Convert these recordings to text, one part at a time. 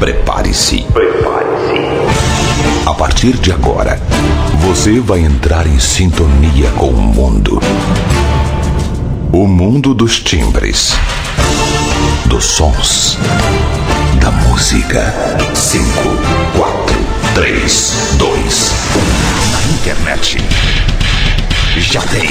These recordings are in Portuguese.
Prepare-se. Prepare-se. A partir de agora, você vai entrar em sintonia com o mundo. O mundo dos timbres, dos sons, da música. 5, 4, 3, 2, 1. Na internet. Já tem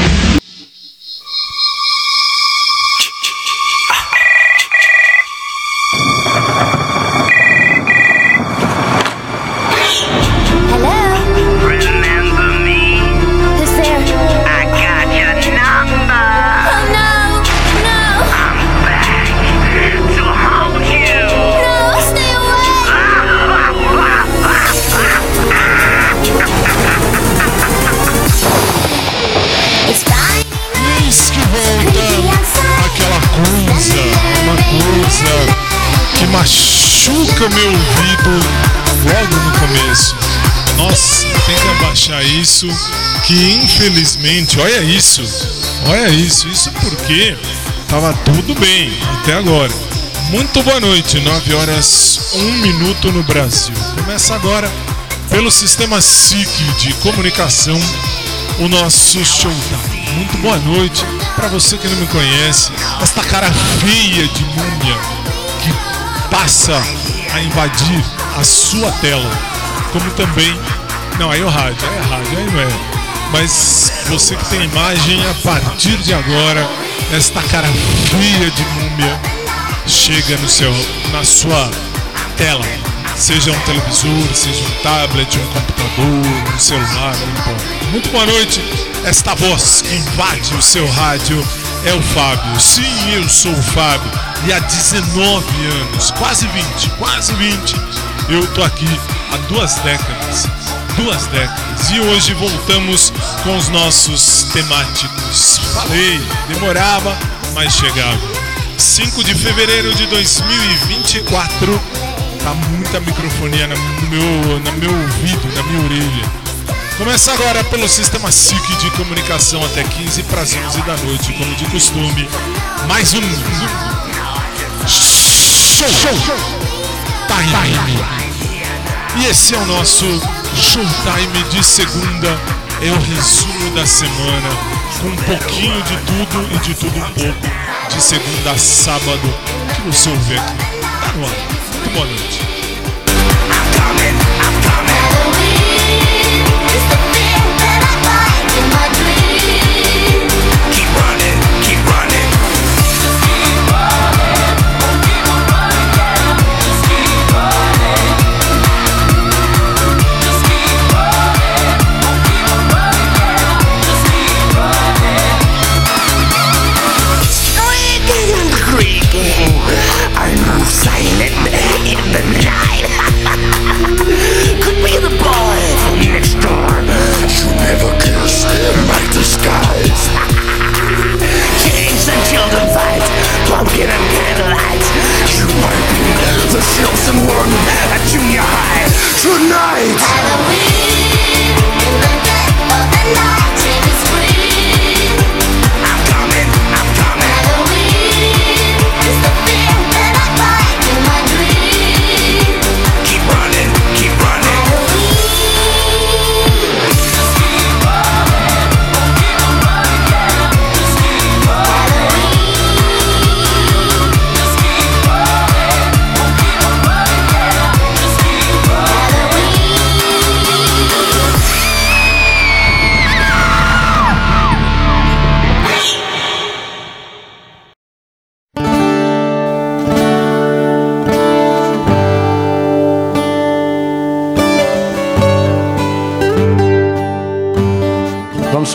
Coisa que machuca meu ouvido logo no começo. Nossa, tem que abaixar isso, que infelizmente, olha isso, olha isso, isso porque tava tudo bem até agora. Muito boa noite, 9 horas 1 minuto no Brasil. Começa agora pelo sistema SIC de comunicação o nosso showdown. Muito boa noite para você que não me conhece, esta cara feia de múmia que passa a invadir a sua tela, como também. Não, aí é o rádio, aí é rádio, aí não é. Mas você que tem imagem, a partir de agora, esta cara feia de múmia chega no seu, na sua tela. Seja um televisor, seja um tablet, um computador, um celular, não importa. Muito boa noite. Esta voz que invade o seu rádio é o Fábio. Sim, eu sou o Fábio. E há 19 anos, quase 20, quase 20, eu tô aqui há duas décadas. Duas décadas. E hoje voltamos com os nossos temáticos. Falei, demorava, mas chegava. 5 de fevereiro de 2024. Tá muita microfonia no meu, no meu ouvido, na minha orelha. Começa agora pelo sistema SIC de comunicação até 15 para as 11 da noite, como de costume. Mais um show, show time. E esse é o nosso showtime de segunda. É o resumo da semana, com um pouquinho de tudo e de tudo um pouco, de segunda a sábado, que você ouve aqui. Tá no ar. Muito boa noite. I the chosen one at junior high tonight. Halloween in the dead of the night,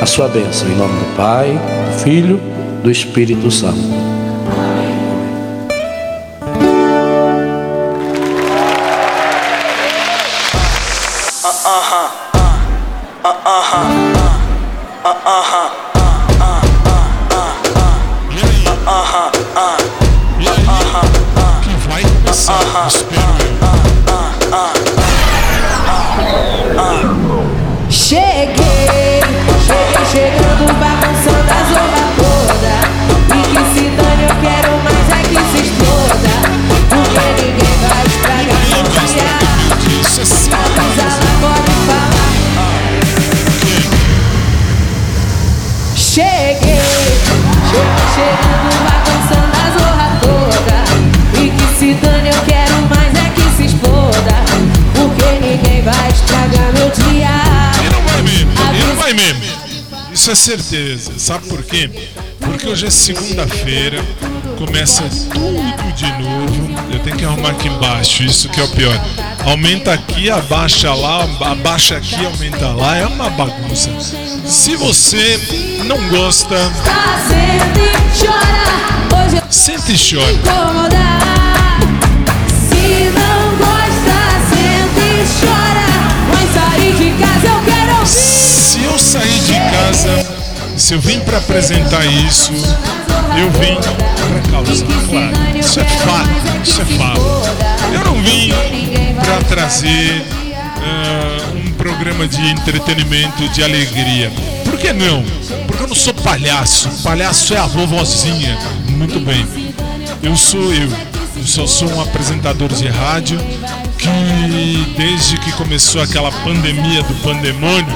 a sua bênção, em nome do Pai, do Filho, do Espírito Santo. Isso é certeza. Sabe por quê? Porque hoje é segunda-feira, começa tudo de novo. Eu tenho que arrumar aqui embaixo, isso que é o pior. Aumenta aqui, abaixa lá, abaixa aqui, aumenta lá. É uma bagunça. Se você não gosta. Sente e chora. Se sair de casa, se eu vim para apresentar isso, eu vim para causar, claro. Isso é fato, isso é fato. Eu não vim para trazer uh, um programa de entretenimento, de alegria. Por que não? Porque eu não sou palhaço. Palhaço é a vovozinha. Muito bem. Eu sou eu. Eu só sou um apresentador de rádio que desde que começou aquela pandemia do pandemônio,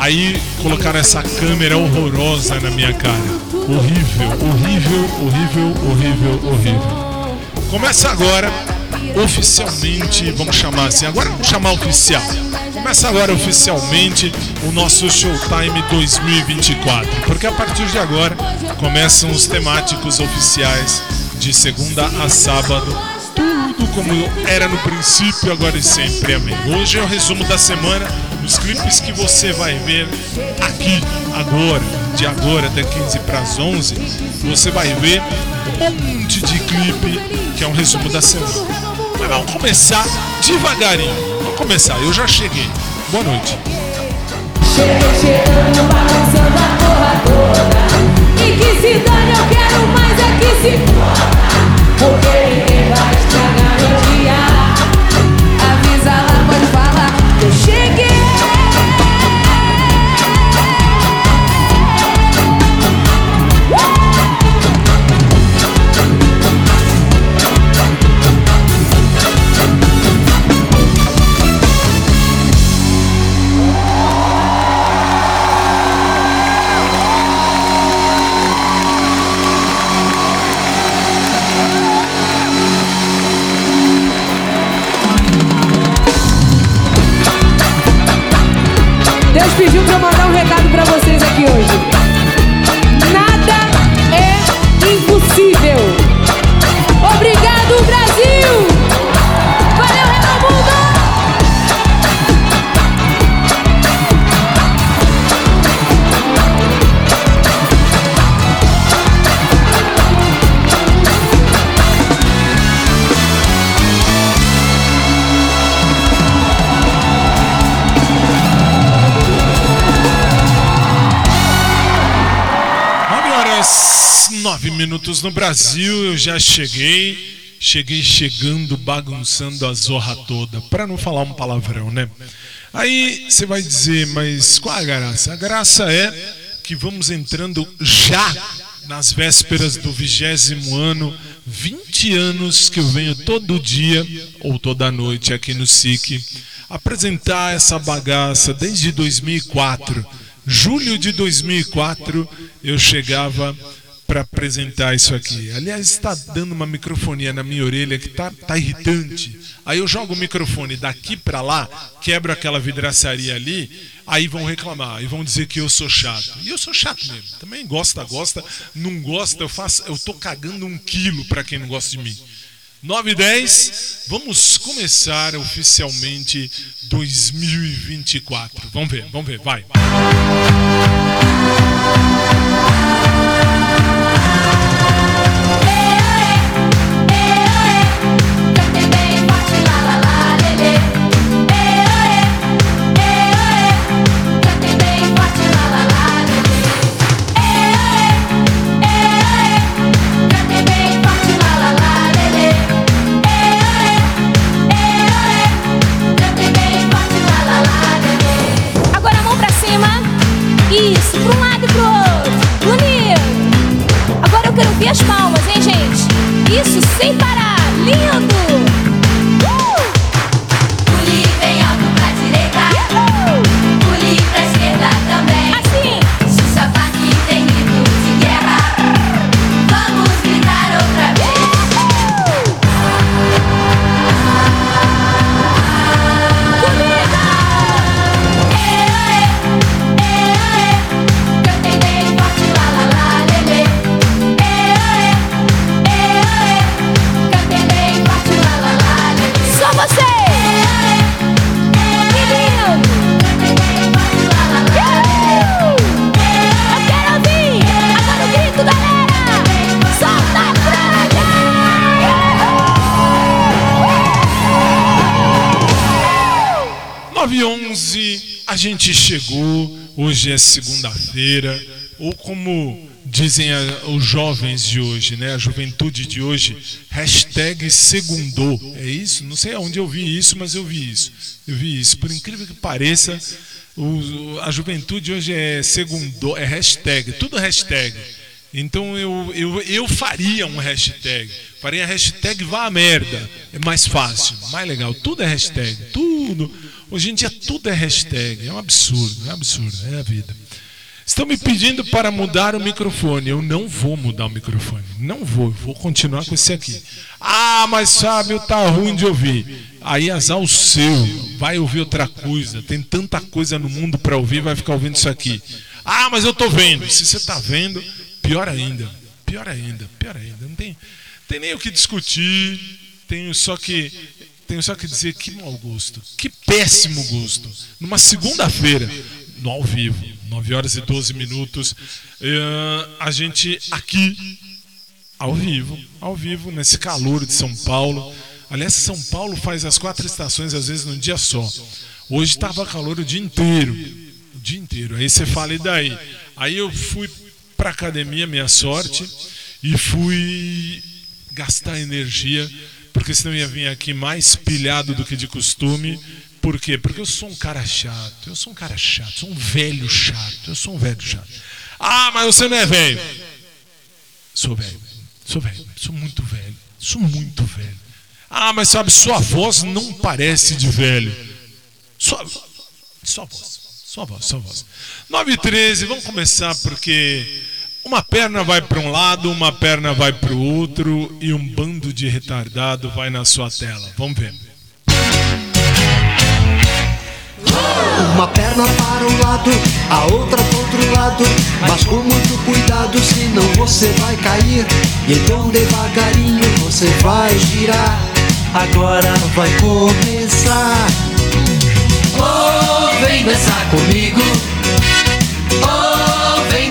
Aí colocaram essa câmera horrorosa na minha cara. Horrível, horrível, horrível, horrível, horrível. Começa agora, oficialmente, vamos chamar assim, agora vamos chamar oficial. Começa agora oficialmente o nosso Showtime 2024, porque a partir de agora começam os temáticos oficiais de segunda a sábado tudo como era no princípio, agora e sempre. Amém. Hoje é o resumo da semana os clipes que você vai ver aqui, agora, de agora até 15 para as 11, você vai ver um monte de clipe que é um resumo da semana. Mas vamos começar devagarinho. Vamos começar, eu já cheguei. Boa noite. Cheguei chegando, balançando a porra toda. E que se dane, eu quero mais é que se foda. Porque ninguém minutos no Brasil, eu já cheguei. Cheguei chegando, bagunçando a zorra toda. Para não falar um palavrão, né? Aí você vai dizer, mas qual a graça? A graça é que vamos entrando já nas vésperas do vigésimo ano, 20 anos que eu venho todo dia ou toda noite aqui no SIC apresentar essa bagaça desde 2004. Julho de 2004 eu chegava para apresentar isso aqui. Aliás, está dando uma microfonia na minha orelha que tá, tá irritante. Aí eu jogo o microfone daqui para lá, quebro aquela vidraçaria ali, aí vão reclamar e vão dizer que eu sou chato. E eu sou chato mesmo. Também gosta, gosta, não gosta, eu faço, eu tô cagando um quilo para quem não gosta de mim. 9 e 10, vamos começar oficialmente 2024. Vamos ver, vamos ver, vai. Cantem as palmas, hein, gente? Isso sem parar. Lindo! 9 e 11, a gente chegou. Hoje é segunda-feira, ou como dizem os jovens de hoje, né? A juventude de hoje, hashtag segundou. É isso? Não sei aonde eu vi isso, mas eu vi isso. Eu vi isso. Por incrível que pareça, o- a juventude hoje é segundou, é hashtag, tudo hashtag. Então eu, eu, eu faria um hashtag. Faria hashtag vá a merda. É mais fácil, mais legal. Tudo é hashtag. Tudo. Hoje em dia tudo é hashtag. É um absurdo, é um absurdo. É a vida. Estão me pedindo para mudar o microfone. Eu não vou mudar o microfone. Não vou. Vou continuar com esse aqui. Ah, mas Fábio, tá ruim de ouvir. Aí azar o seu. Vai ouvir outra coisa. Tem tanta coisa no mundo para ouvir, vai ficar ouvindo isso aqui. Ah, mas eu tô vendo. Se você tá vendo, pior ainda. Pior ainda. Pior ainda. Não tem, tem nem o que discutir. Tenho só que tenho só que dizer que mau gosto. Que péssimo gosto. Numa segunda-feira, no ao vivo, 9 horas e 12 minutos, eh, a gente aqui ao vivo, ao vivo, nesse calor de São Paulo. Aliás, São Paulo faz as quatro estações, às vezes, num dia só. Hoje estava calor o dia inteiro. O dia inteiro. Aí você fala, e daí? Aí eu fui pra academia, minha sorte, e fui gastar energia, porque senão ia vir aqui mais pilhado do que de costume. Por quê? Porque eu sou um cara chato. Eu sou um cara chato, sou um velho chato. Eu sou um velho chato. Ah, mas você não é velho. Sou velho. Sou velho. Sou muito velho. Sou muito velho. Ah, mas sabe, sua voz não parece de velho. Sua, sua voz. Sua voz, sua voz. 9 e 13, vamos começar porque uma perna vai para um lado, uma perna vai para o outro e um bando de retardado vai na sua tela. Vamos ver. Uma perna para um lado, a outra para outro lado. Mas com muito cuidado, senão você vai cair. E então devagarinho você vai girar. Agora vai começar. Oh, vem dançar comigo. Oh,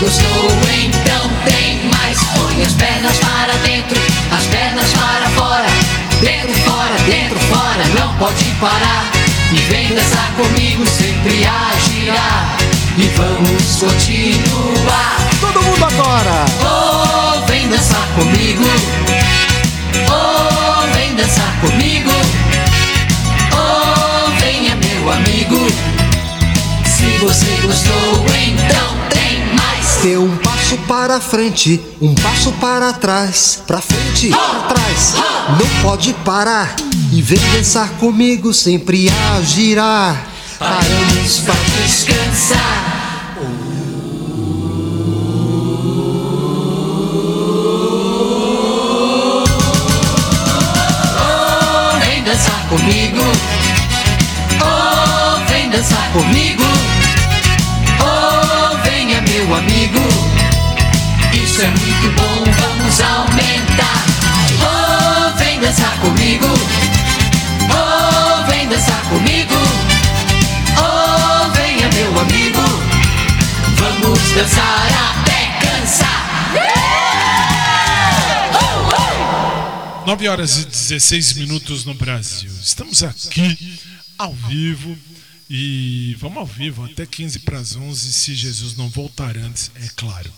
Gostou, então tem mais. Põe as pernas para dentro, as pernas para fora. Dentro, fora, dentro, fora, não pode parar. E vem dançar comigo, sempre a girar. E vamos continuar. Todo mundo agora! Oh, vem dançar comigo. Oh, vem dançar comigo. Oh, venha, meu amigo. Se você gostou, então Dê um passo para frente, um passo para trás, pra frente, pra trás, não pode parar. E vem dançar comigo, sempre a girar. Paramos pra descansar. Comigo. Oh, vem dançar comigo. Oh, meu amigo. Isso é muito bom, vamos aumentar. Oh, vem dançar comigo. Oh, vem dançar comigo. Oh, venha meu amigo. Vamos dançar até cansar. 9 horas e 16 minutos no Brasil. Estamos aqui ao vivo e vamos ao vivo até 15 para as 11, se Jesus não voltar antes, é claro.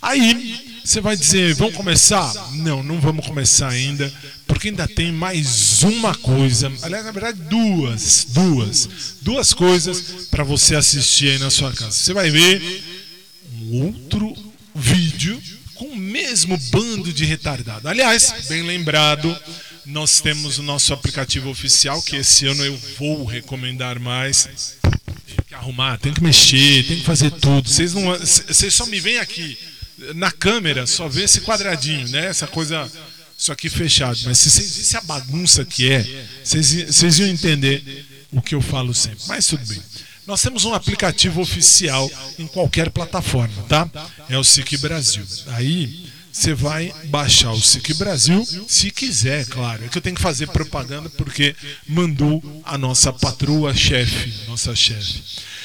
Aí você vai dizer, vamos começar? Não, não vamos começar ainda, porque ainda tem mais uma coisa. Aliás, na verdade, duas, duas, duas coisas para você assistir aí na sua casa. Você vai ver um outro vídeo com o mesmo bando de retardado. Aliás, bem lembrado, nós temos o nosso aplicativo oficial, que esse ano eu vou recomendar mais. Tem que arrumar, tem que mexer, tem que fazer tudo. Vocês não, vocês só me veem aqui na câmera, só vê esse quadradinho, né? Essa coisa, isso aqui fechado. Mas se vocês vissem a bagunça que é, vocês, vocês iam entender o que eu falo sempre. Mas tudo bem. Nós temos um aplicativo oficial em qualquer plataforma, tá? É o SIC Brasil. Aí você vai baixar o SIC Brasil, se quiser, claro. É que eu tenho que fazer propaganda porque mandou a nossa patroa chefe, nossa chefe.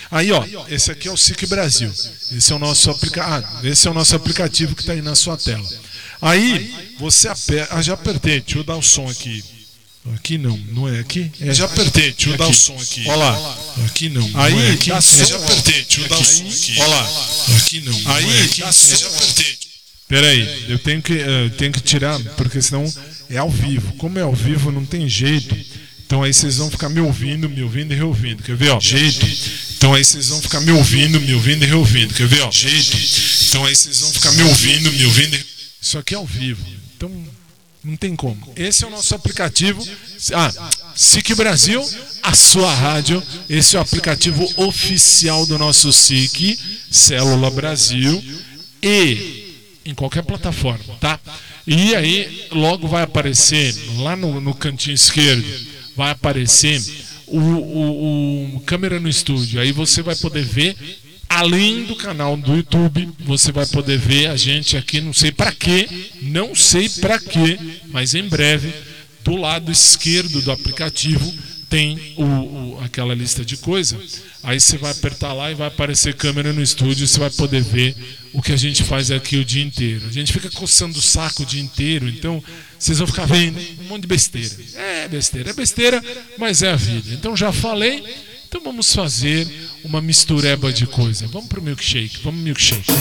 Aí, ó, esse aqui é o SIC Brasil. Esse é o nosso, aplica... ah, esse é o nosso aplicativo que está aí na sua tela. Aí, você aperta. Ah, já apertei, deixa eu dar o som aqui. Aqui não, não é aqui? É, já apertei, deixa eu dar o som aqui. Olha lá. Aqui não. Aí, não é aqui, é, já apertei, deixa eu dar o som aqui. Olha lá. Aqui não. Aí, não é aqui, é, já apertei. Peraí, eu tenho que, uh, tenho que tirar, porque senão é ao vivo. Como é ao vivo, não tem jeito. Então aí vocês vão ficar me ouvindo, me ouvindo e reouvindo. Quer ver, ó? Jeito. Então aí vocês vão ficar me ouvindo, me ouvindo e reouvindo. Quer ver, ó? Jeito. Então aí vocês vão ficar me ouvindo, me ouvindo e... Isso aqui é ao vivo. Então não tem como. Esse é o nosso aplicativo. Ah, SIC Brasil, a sua rádio. Esse é o aplicativo oficial do nosso SIC, Célula Brasil. E em qualquer plataforma, tá? E aí logo vai aparecer lá no, no cantinho esquerdo, vai aparecer o, o, o câmera no estúdio. Aí você vai poder ver além do canal do YouTube, você vai poder ver a gente aqui, não sei para quê, não sei para quê, mas em breve, do lado esquerdo do aplicativo tem o, o, aquela lista de coisa. Aí você vai apertar lá e vai aparecer câmera no estúdio, você vai poder ver o que a gente faz aqui o dia inteiro. A gente fica coçando o saco o dia inteiro, então vocês vão ficar vendo um monte de besteira. É besteira, é besteira, mas é a vida. Então já falei, então vamos fazer uma mistureba de coisa. Vamos pro milkshake, vamos milkshake.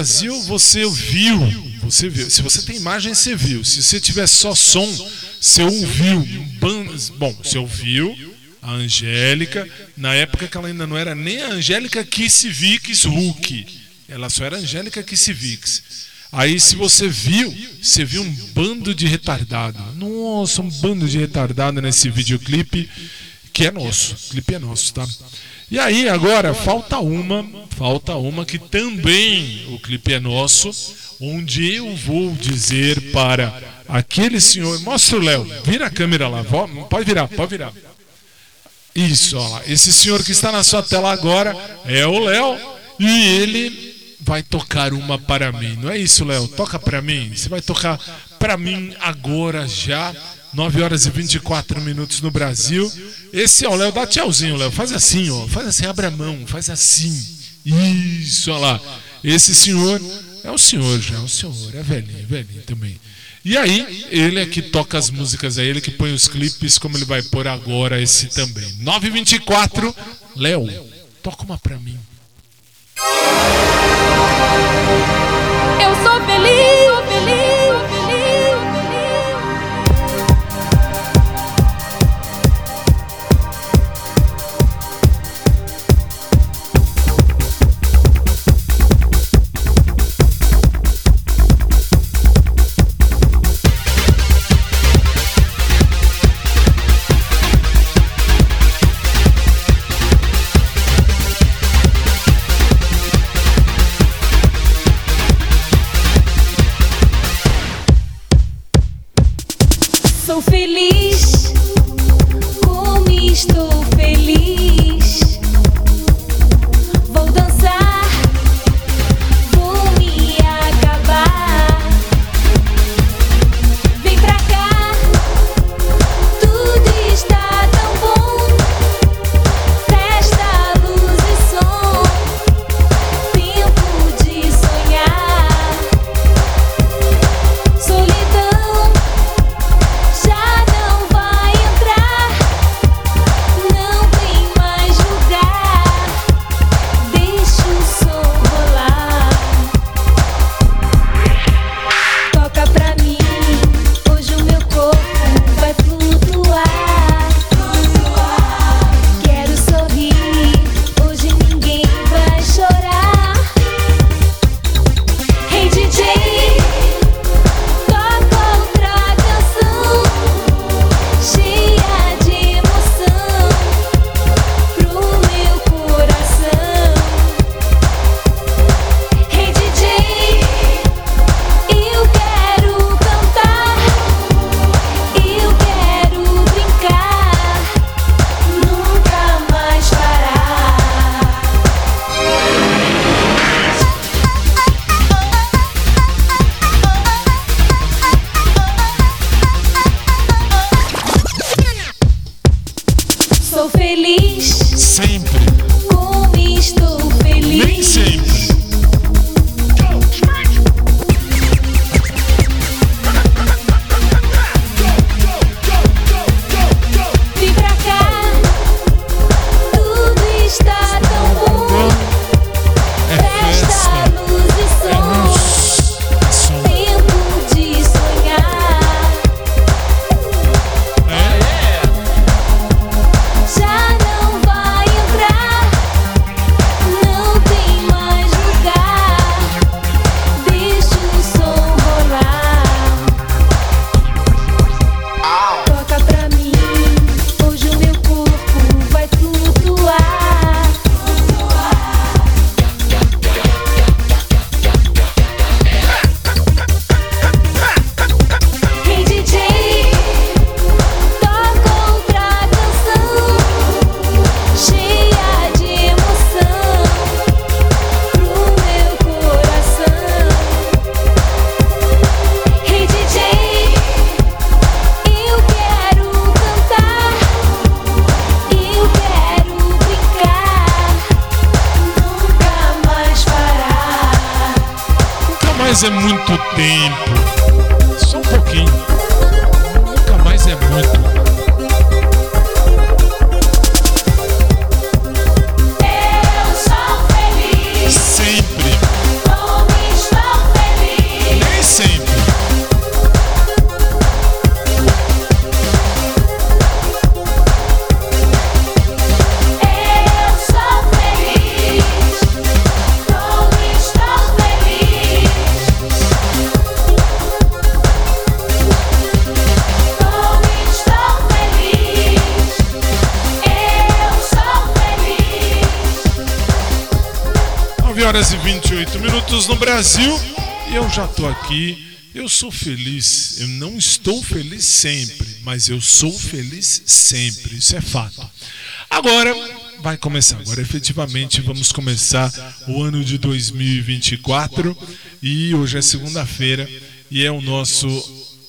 Brasil, você viu. Você viu. Se você tem imagem, você viu. Se você tiver só som, você ouviu. Bom, você ouviu a Angélica, na época que ela ainda não era nem a Angélica Kissivix Hulk. Ela só era Angélica Kissivix. Aí se você viu, você viu um bando de retardado. Nossa, um bando de retardado nesse videoclipe que é nosso. O clipe é nosso, tá? E aí, agora, falta uma, falta uma que também o clipe é nosso, onde eu vou dizer para aquele senhor. Mostra o Léo, vira a câmera lá, pode virar, pode virar. Isso, olha lá. Esse senhor que está na sua tela agora é o Léo e ele vai tocar uma para mim. Não é isso, Léo? Toca para mim. Você vai tocar para mim agora já. 9 horas e 24 minutos no Brasil. Esse, é ó, Léo, dá tchauzinho, Léo. Faz assim, ó. Faz assim, abre a mão, faz assim. Isso, olha lá. Esse senhor é o senhor já, é o senhor, é velhinho, velhinho também. E aí, ele é que toca as músicas, é ele que põe os clipes, como ele vai pôr agora esse também. 9h24, Léo, toca uma pra mim. Eu sou feliz. mais é muito tempo. Só um pouquinho. Nunca mais é muito tempo. horas e 28 minutos no Brasil e eu já estou aqui. Eu sou feliz. Eu não estou feliz sempre, mas eu sou feliz sempre. Isso é fato. Agora vai começar. Agora efetivamente vamos começar o ano de 2024 e hoje é segunda-feira e é o nosso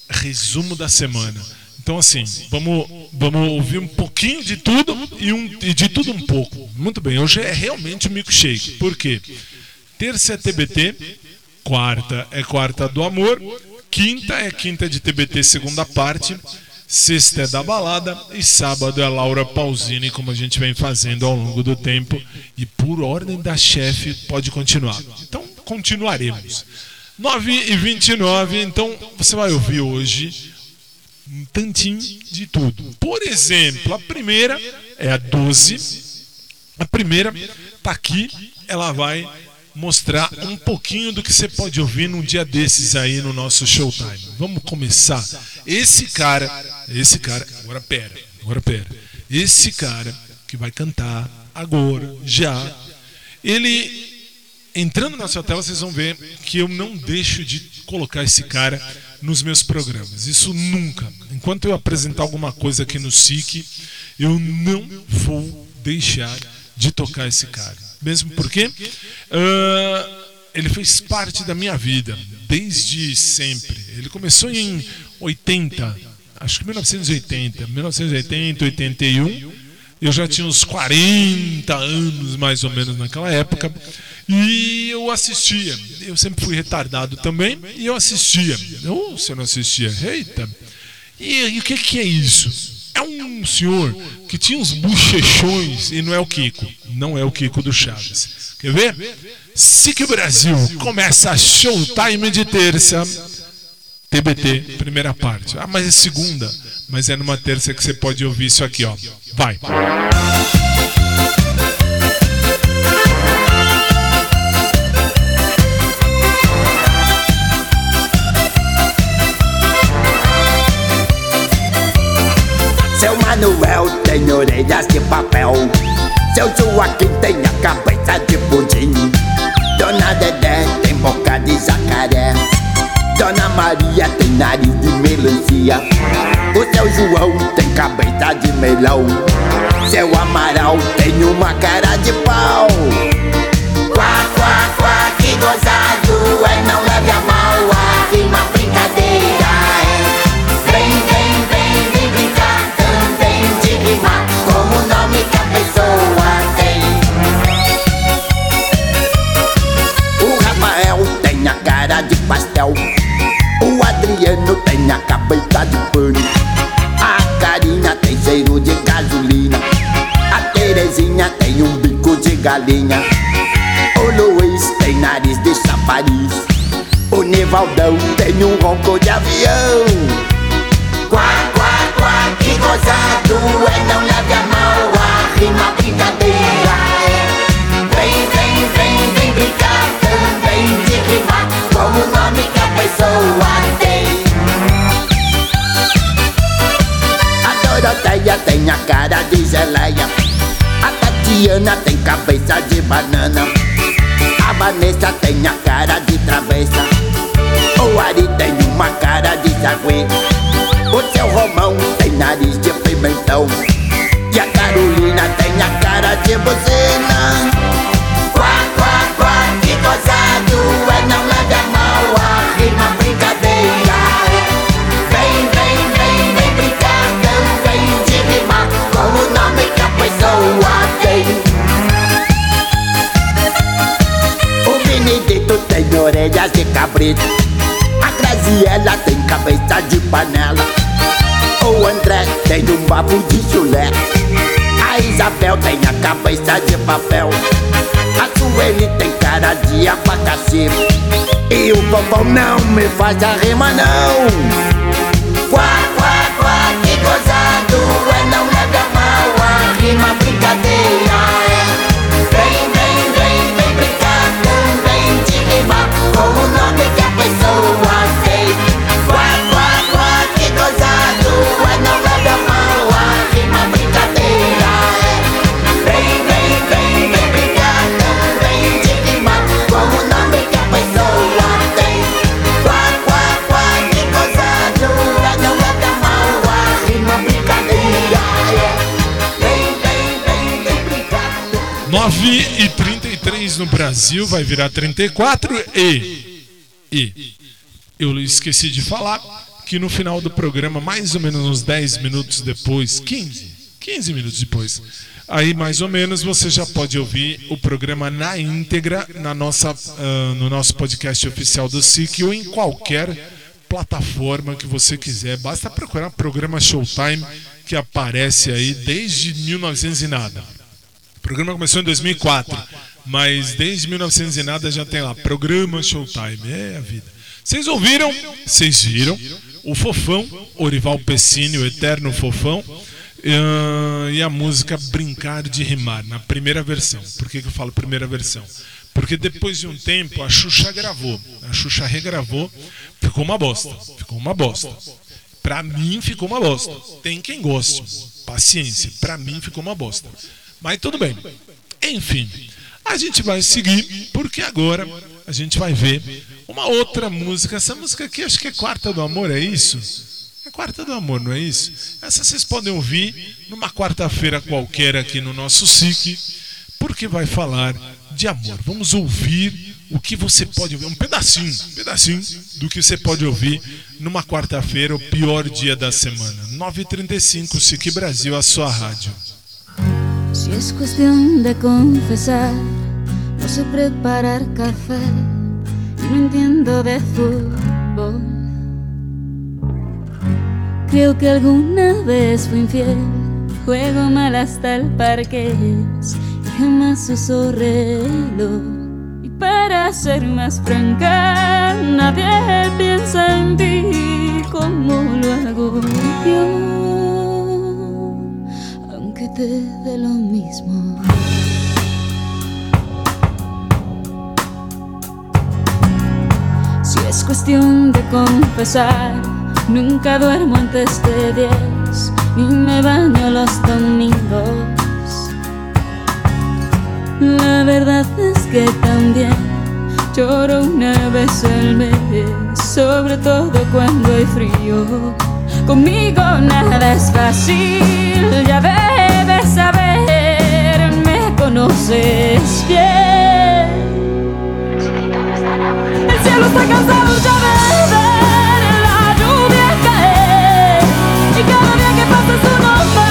resumo da semana. Então assim, vamos, vamos ouvir um pouquinho de tudo e, um, e de tudo um pouco. Muito bem, hoje é realmente um milkshake. Por quê? Porque terça é TBT, quarta é quarta do amor, quinta é quinta de TBT segunda parte, sexta é da balada e sábado é Laura Pausini, como a gente vem fazendo ao longo do tempo e por ordem da chefe pode continuar. Então continuaremos. 9 e 29, então você vai ouvir hoje um tantinho de tudo. Por exemplo, a primeira é a 12. A primeira tá aqui, ela vai mostrar um pouquinho do que você pode ouvir num dia desses aí no nosso Showtime. Vamos começar. Esse cara, esse cara, agora pera, agora pera. Esse cara que vai cantar agora, já, ele entrando na sua tela, vocês vão ver que eu não deixo de colocar esse cara nos meus programas. Isso nunca. Enquanto eu apresentar alguma coisa aqui no SIC, eu não vou deixar de tocar esse cara. Mesmo porque uh, ele fez parte da minha vida desde sempre. Ele começou em 80, acho que 1980, 1980, 81. Eu já tinha uns 40 anos mais ou menos naquela época. E eu assistia. Eu sempre fui retardado também. E eu assistia. Ou se eu não assistia, eita. E, e o que, que é isso? É um senhor que tinha uns bochechões e não é o Kiko. Não é o Kiko do Chaves. Quer ver? SIC Brasil começa Showtime de terça. TBT, primeira parte. Ah, mas é segunda. Mas é numa terça que você pode ouvir isso aqui, ó. Vai. Seu tem orelhas de papel. Seu Joaquim tem a cabeça de pudim. Dona Dedé tem boca de jacaré. Dona Maria tem nariz de melancia. O seu João tem cabeça de melão. Seu Amaral tem uma cara de pau. Galinha. O Luiz tem nariz de chafariz. O Nivaldão tem um ronco de avião. Quá, quá, quá, que gozado é, não leve a mal a rima brincadeira é. Vem, vem, vem, vem brincar também de rimar como o nome que a pessoa tem. A Doroteia tem a cara de geleia. A Tatiana tem cabeça de banana. A Vanessa tem a cara de travessa. O Ari tem uma cara de sagui. O seu Romão tem nariz de pimentão. E a Carolina tem a cara de buzina. Quá, quá, quá, que gozado é, não orelhas de cabrito. A Graziella tem cabeça de panela. O André tem um babo de chulé. A Isabel tem a cabeça de papel. A Sueli tem cara de abacaxi. E o vovô não me faz a rima não. Quá, quá, quá, que gozado é, não leve a mal a rima brincadeira o nome que a pessoa tem. Quá, quá, quá, que gozado é, não leve a mal a rima brincadeira é. Vem, vem, vem, vem brincar também de rimar com o nome que a pessoa tem. Quá, quá, quá, que gozado é, não leve a mal a rima brincadeira é. Vem, vem, vem, vem brincar 9 e 33 no Brasil, vai virar 34 e. E. Eu esqueci de falar que no final do programa, mais ou menos uns 10 minutos depois, 15, 15 minutos depois, aí mais ou menos você já pode ouvir o programa na íntegra na nossa, ah, no nosso podcast oficial do SIC ou em qualquer plataforma que você quiser. Basta procurar programa Showtime que aparece aí desde 1900 e nada. O programa começou em 2004, mas desde 1900 e nada já tem lá programa Showtime. É a vida. Vocês ouviram? Vocês viram? O Fofão, Orival Pessini, o eterno Fofão, ah, e a música Brincar de Rimar, na primeira versão. Por que, que eu falo primeira versão? Porque depois de um tempo a Xuxa gravou, a Xuxa regravou, ficou uma bosta. Ficou uma bosta. Pra mim ficou uma bosta. Tem quem goste. Paciência. Pra mim ficou uma bosta. Mas tudo bem. Enfim, a gente vai seguir porque agora a gente vai ver uma outra música. Essa música aqui acho que é Quarta do Amor, é isso? É Quarta do Amor, não é isso? Essa vocês podem ouvir numa quarta-feira qualquer aqui no nosso SIC, porque vai falar de amor. Vamos ouvir o que você pode ouvir, um pedacinho, um pedacinho do que você pode ouvir numa quarta-feira, o pior dia da semana. 9h35, SIC Brasil, a sua rádio. Si es cuestión de confesar, no sé preparar café y no entiendo de fútbol. Creo que alguna vez fui infiel, juego mal hasta el parque y jamás uso reloj. Y para ser más franca, nadie piensa en ti como lo hago yo aunque te dé lo mismo. Si es cuestión de confesar, nunca duermo antes de diez y me baño los domingos. La verdad es que también lloro una vez al mes, sobre todo cuando hay frío. Conmigo nada es fácil, ya debes saber, me conoces bien. Cielo está la y cada día que pasa es uno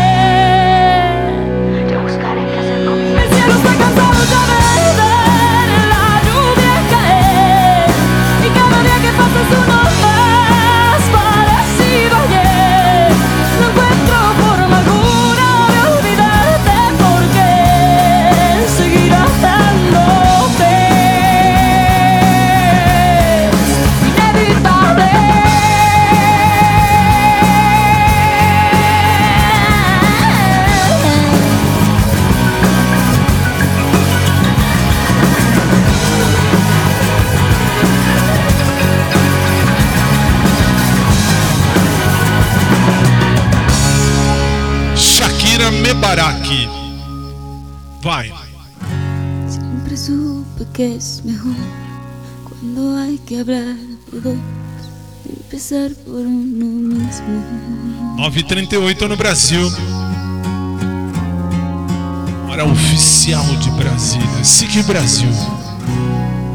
Que es mejor cuando hay que hablar de dos, empezar por uno mismo. 9h38 no Brasil. Hora oficial de Brasília. SIC Brasil.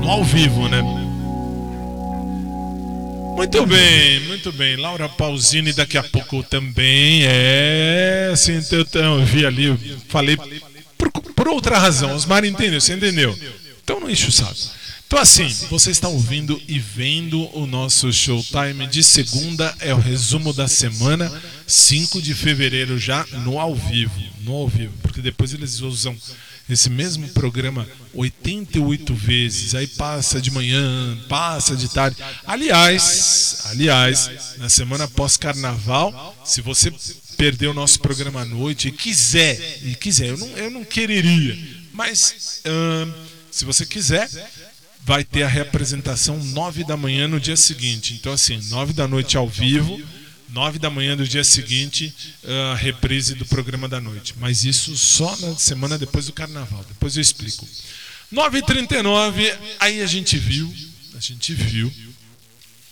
No ao vivo, né? Muito bem, muito bem. Laura Pausini daqui a pouco também. É, assim, eu, eu vi ali, eu falei por, por outra razão. Osmar entendeu, você entendeu? Então não enche o saco. Então assim, você está ouvindo e vendo o nosso Showtime de segunda, é o resumo da semana, 5 de fevereiro já no ao vivo, no ao vivo, porque depois eles usam esse mesmo programa 88 vezes, aí passa de manhã, passa de tarde. Aliás, aliás, na semana pós-carnaval, se você perdeu o nosso programa à noite e quiser, e quiser, eu não, eu não quereria, mas se você quiser, vai ter a reapresentação 9 da manhã no dia seguinte. Então, assim, 9 da noite ao vivo, 9 da manhã do dia seguinte, a reprise do programa da noite. Mas isso só na semana depois do carnaval. Depois eu explico. 9h39, aí a gente viu, a gente viu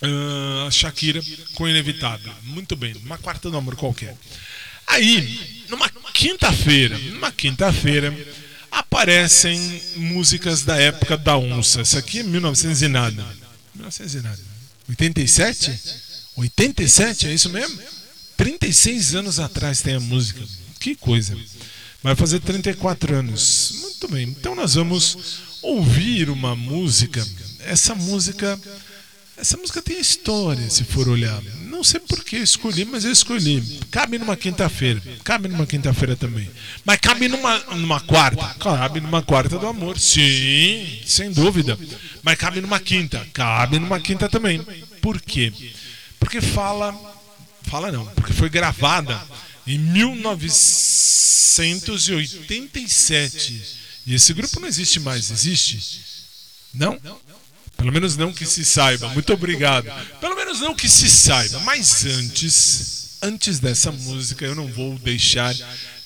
ah, a Shakira com Inevitável. Muito bem, uma quarta do amor qualquer. Aí, numa quinta-feira, numa quinta-feira, aparecem músicas da época da onça. Isso aqui é 1900 e nada. 1900 e nada. 87? 87, é isso mesmo? 36 anos atrás tem a música. Que coisa. Vai fazer 34 anos. Muito bem. Então nós vamos ouvir uma música. Essa música essa música tem história, se for olhar. Não sei por que escolhi, mas eu escolhi. Cabe numa quinta-feira. Cabe numa quinta-feira também. Mas cabe numa, numa quarta. Cabe numa quarta do amor. Sim, sem dúvida. Mas cabe numa quinta. Cabe numa quinta também. Por quê? Porque fala. Fala não, porque foi gravada em 1987. E esse grupo não existe mais, existe? Não? Pelo menos não que se saiba. Muito obrigado. Pelo menos não que se saiba. Mas antes, antes dessa música, eu não vou deixar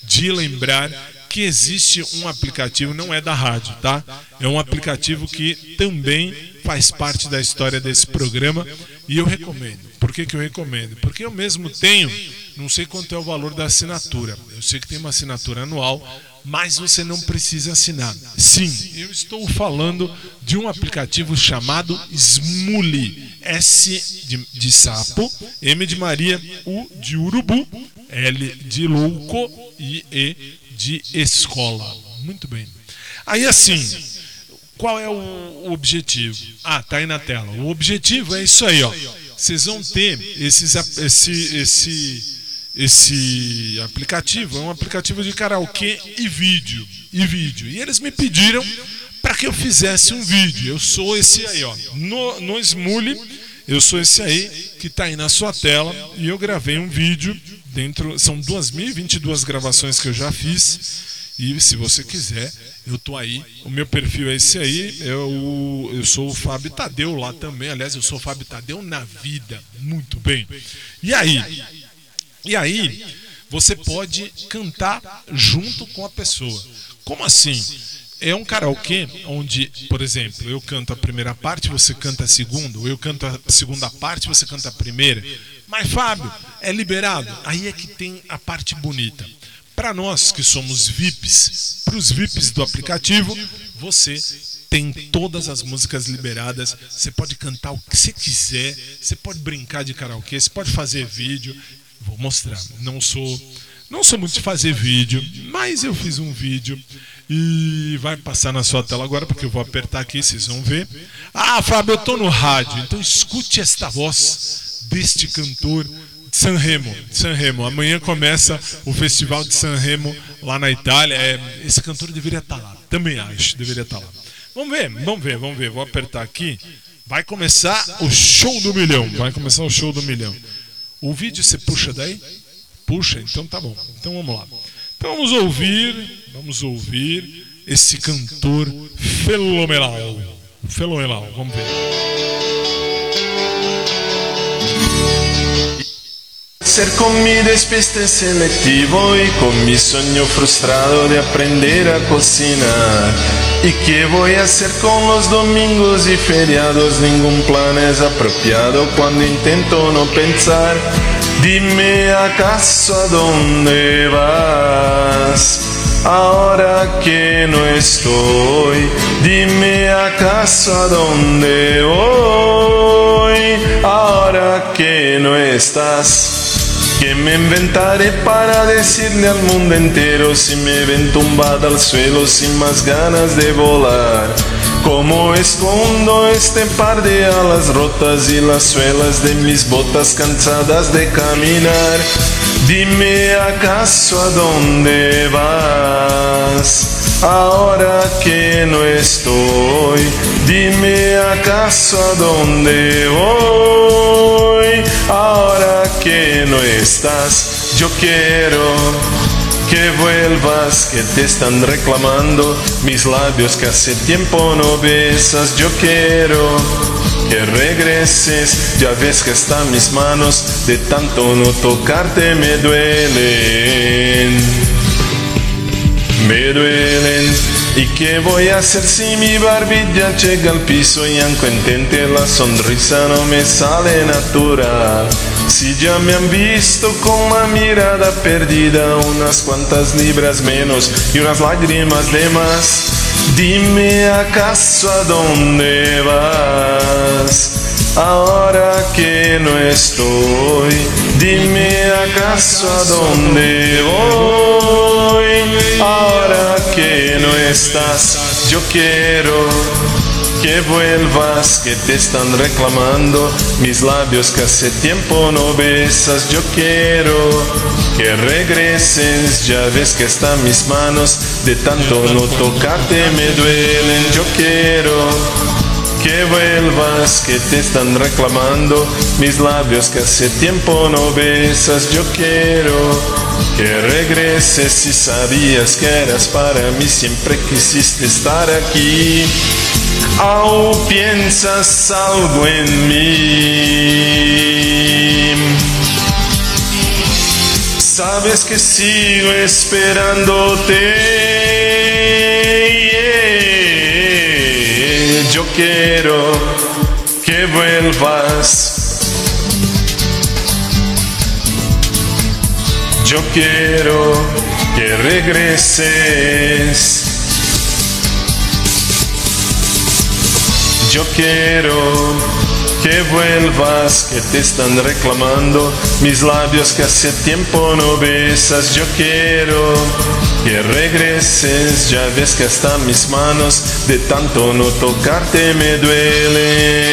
de lembrar que existe um aplicativo, não é da rádio, tá? É um aplicativo que também faz parte da história desse programa e eu recomendo. Por que, que eu recomendo? Porque eu mesmo tenho, não sei quanto é o valor da assinatura. Eu sei que tem uma assinatura anual, mas você não precisa assinar. Sim, eu estou falando de um aplicativo chamado Smule. S de, de sapo, M de Maria, U de urubu, L de louco e E de escola. Muito bem. Aí assim, qual é o objetivo? Ah, tá aí na tela. O objetivo é isso aí, ó. Vocês vão ter esses, esse, esse, esse aplicativo. É um aplicativo de karaokê e vídeo. E vídeo. E eles me pediram para que eu fizesse um vídeo. Eu sou esse aí, ó. No, no Smule, eu sou esse aí que está aí na sua tela. E eu gravei um vídeo dentro. São 2.022 gravações que eu já fiz. E se você quiser, eu tô aí. O meu perfil é esse aí. Eu, eu sou o Fábio Tadeu lá também. Aliás, eu sou o Fábio Tadeu na vida. Muito bem. E aí? E aí, você pode cantar junto com a pessoa. Como assim? É um karaokê onde, por exemplo, eu canto a primeira parte, você canta a segunda, ou eu canto a segunda parte, você canta a primeira. Mas, Fábio, é liberado? Aí é que tem a parte bonita. Para nós que somos VIPs, para os VIPs do aplicativo, você tem todas as músicas liberadas. Você pode cantar o que você quiser, você pode brincar de karaokê, você pode fazer vídeo. Vou mostrar. Não sou, não sou muito de fazer vídeo, mas eu fiz um vídeo e vai passar na sua tela agora porque eu vou apertar aqui, vocês vão ver. Ah, Fábio, eu tô no rádio, então escute esta voz deste cantor de Sanremo, Sanremo. Amanhã começa o festival de Sanremo lá na Itália. É, esse cantor deveria estar lá. Também acho, deveria estar lá. Vamos ver, vamos ver, vamos ver. Vou apertar aqui. Vai começar o show do milhão. Vai começar o show do milhão. O vídeo você puxa daí? Puxa, então tá bom. Então vamos lá. Então vamos ouvir, vamos ouvir esse cantor fenomenal. Fenomenal, vamos ver. Ser con mi despiste selectivo y con mi sueño frustrado de aprender a cocinar. ¿Y qué voy a hacer con los domingos y feriados? Ningún plan es apropiado cuando intento no pensar. Dime acaso a dónde vas. Ahora que no estoy, dime acaso a dónde voy. Ahora que no estás. Que me inventaré para decirle al mundo entero si me ven tumbada al suelo sin más ganas de volar? Como escondo este par de alas rotas y las suelas de mis botas cansadas de caminar? Dime acaso a dónde vas ahora que no estoy. Dime acaso a dónde voy ahora que no estás. Yo quiero que vuelvas, que te están reclamando mis labios que hace tiempo no besas. Yo quiero que regreses, ya ves que están mis manos, de tanto no tocarte me duelen. Me duelen. ¿Y qué voy a hacer si mi barbilla llega al piso y aunque intente la sonrisa no me sale natural? Si ya me han visto con la mirada perdida, unas cuantas libras menos y unas lágrimas de más, dime acaso a dónde vas. Ahora que no estoy, dime acaso a dónde voy. Ahora que no estás, yo quiero que vuelvas, que te están reclamando mis labios que hace tiempo no besas. Yo quiero que regreses, ya ves que están mis manos, de tanto no tocarte me duelen. Yo quiero que vuelvas, que te están reclamando mis labios que hace tiempo no besas. Yo quiero que regreses si sabías que eras para mí, siempre quisiste estar aquí. Aún piensas algo en mí. Sabes que sigo esperándote. Yo quiero que vuelvas. Yo quiero que regreses. Yo quiero que vuelvas, que te están reclamando mis labios que hace tiempo no besas. Yo quiero que regreses, ya ves que hasta mis manos de tanto no tocarte me duelen.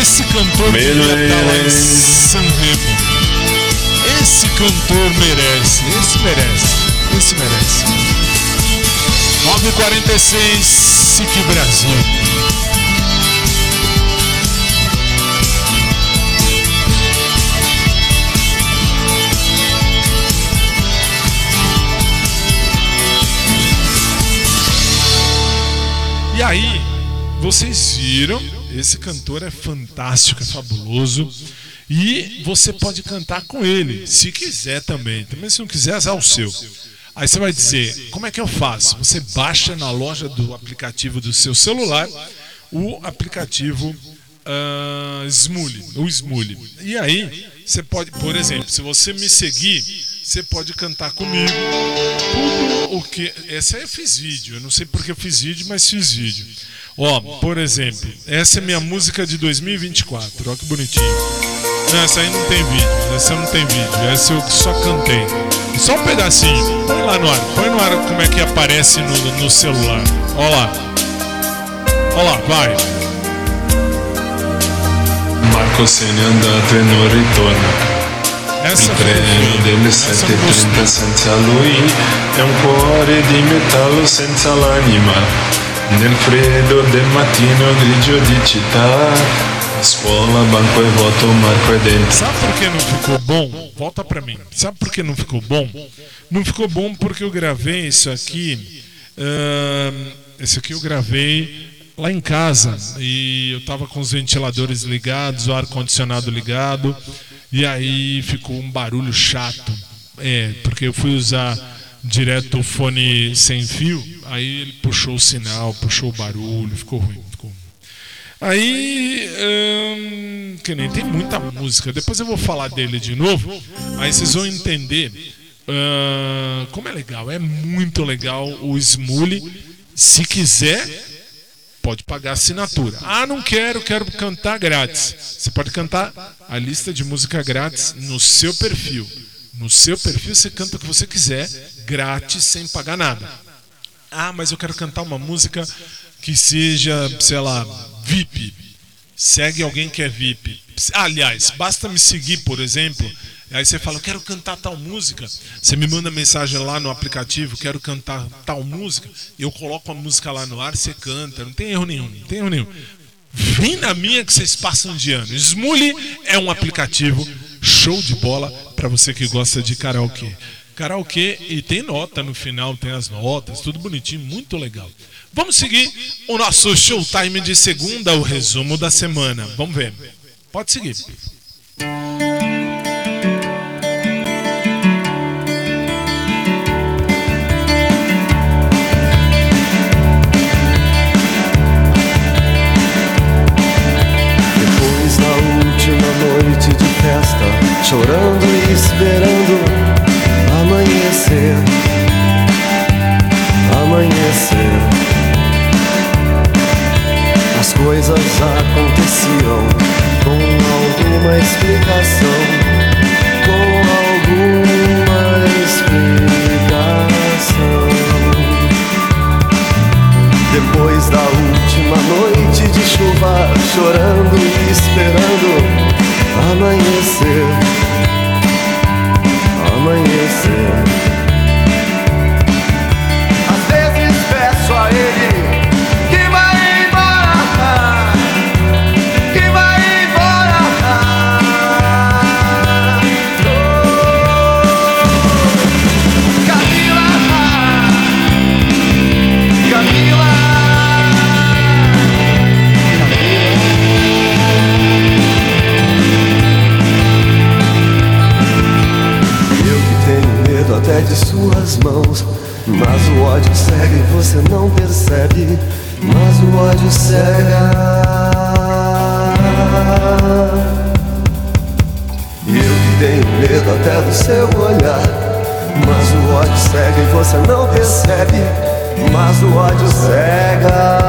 Esse cantor Me duele. Sanremo. Esse cantor merece, esse merece, esse merece. 9h46, SIC Brasil. Aí, vocês viram, esse cantor é fantástico, é fabuloso. E você pode cantar com ele, se quiser também. Também se não quiser, azar o seu. Aí você vai dizer, como é que eu faço? Você baixa na loja do aplicativo do seu celular o aplicativo ah, Smule, o Smule. E aí, você pode, por exemplo, se você me seguir, você pode cantar comigo tudo o que. Essa eu fiz vídeo, eu não sei porque eu fiz vídeo, mas fiz vídeo. Ó, por exemplo, essa é minha música de 2024, ó que bonitinho. Não, essa aí não tem vídeo, essa não tem vídeo, essa eu só cantei. Só um pedacinho, põe lá no ar, põe no ar como é que aparece no, no celular. Ó lá. Ó lá, vai. Marco se ne è andato e non ritorna. Essa essa 7.30 senza lui è un cuore di metallo senza l'anima. Nel freddo del mattino grigio di città, a scuola banco è vuoto, Marco è dentro. Sabe por que não ficou bom? Volta pra mim. Sabe por que não ficou bom? Não ficou bom porque eu gravei isso aqui. ahn, esse aqui eu gravei lá em casa e eu tava com os ventiladores ligados, o ar condicionado ligado e aí ficou um barulho chato. É, porque eu fui usar direto o fone sem fio, aí ele puxou o sinal, puxou o barulho, ficou ruim. Ficou ruim. Aí, hum, que nem tem muita música. Depois eu vou falar dele de novo. Aí vocês vão entender hum, como é legal. É muito legal o Smule. Se quiser, pode pagar assinatura. Ah, não quero, quero cantar grátis. Você pode cantar a lista de música grátis no seu perfil. No seu perfil você canta o que você quiser, grátis, sem pagar nada. Ah, mas eu quero cantar uma música que seja, sei lá, VIP. Segue alguém que é VIP. Aliás, basta me seguir, por exemplo. Aí você fala, eu quero cantar tal música. Você me manda mensagem lá no aplicativo, quero cantar tal música. Eu coloco a música lá no ar, você canta. Não tem erro nenhum, não tem erro nenhum. Vem na minha que vocês passam de ano. Smule é um aplicativo show de bola para você que gosta de karaokê. Karaokê e tem nota no final, tem as notas, tudo bonitinho, muito legal. Vamos seguir o nosso showtime de segunda, o resumo da semana. Vamos ver. Pode seguir. Depois chorando e esperando amanhecer, amanhecer. As coisas aconteciam com alguma explicação, com alguma explicação. Depois da última noite de chuva, chorando e esperando amanhecer, amanhecer. Mãos. Mas o ódio cega e você não percebe. Mas o ódio cega. Eu que tenho medo até do seu olhar. Mas o ódio cega e você não percebe. Mas o ódio cega.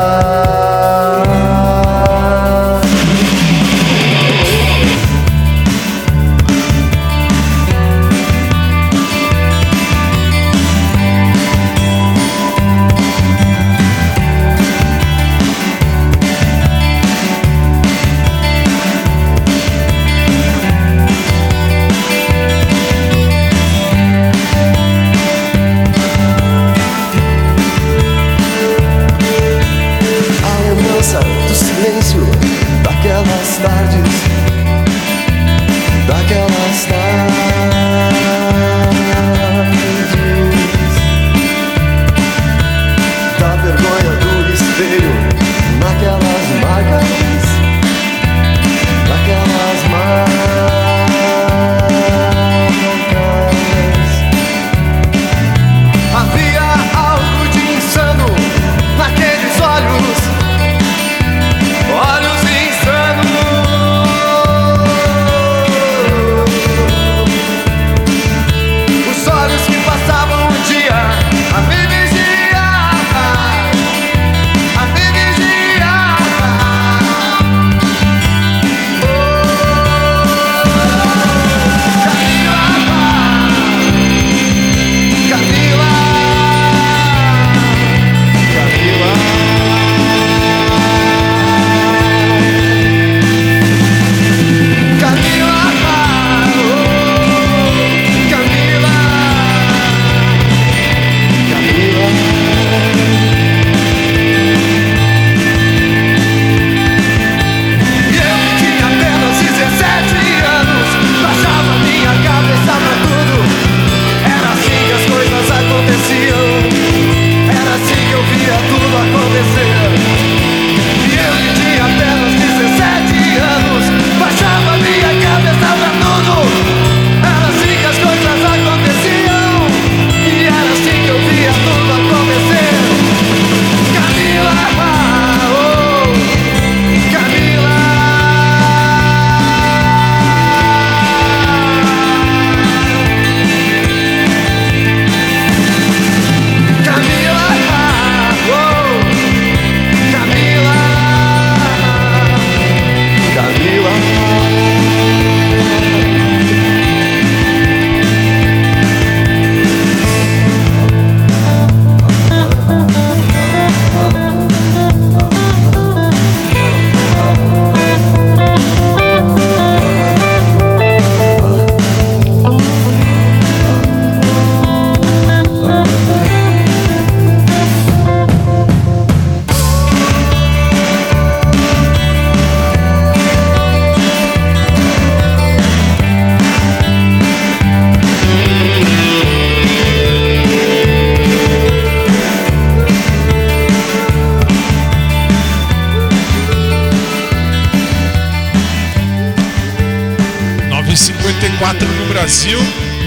Brasil,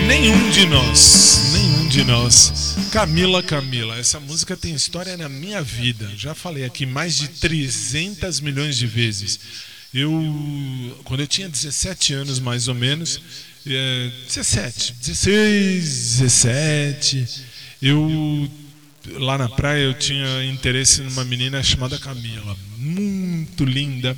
nenhum de nós. Nenhum de nós. Camila, Camila, essa música tem história na minha vida. Já falei aqui mais de 300 milhões de vezes. Eu, quando eu tinha 17 anos mais ou menos, é, 17, 16, 17, eu lá na praia eu tinha interesse numa menina chamada Camila, muito linda.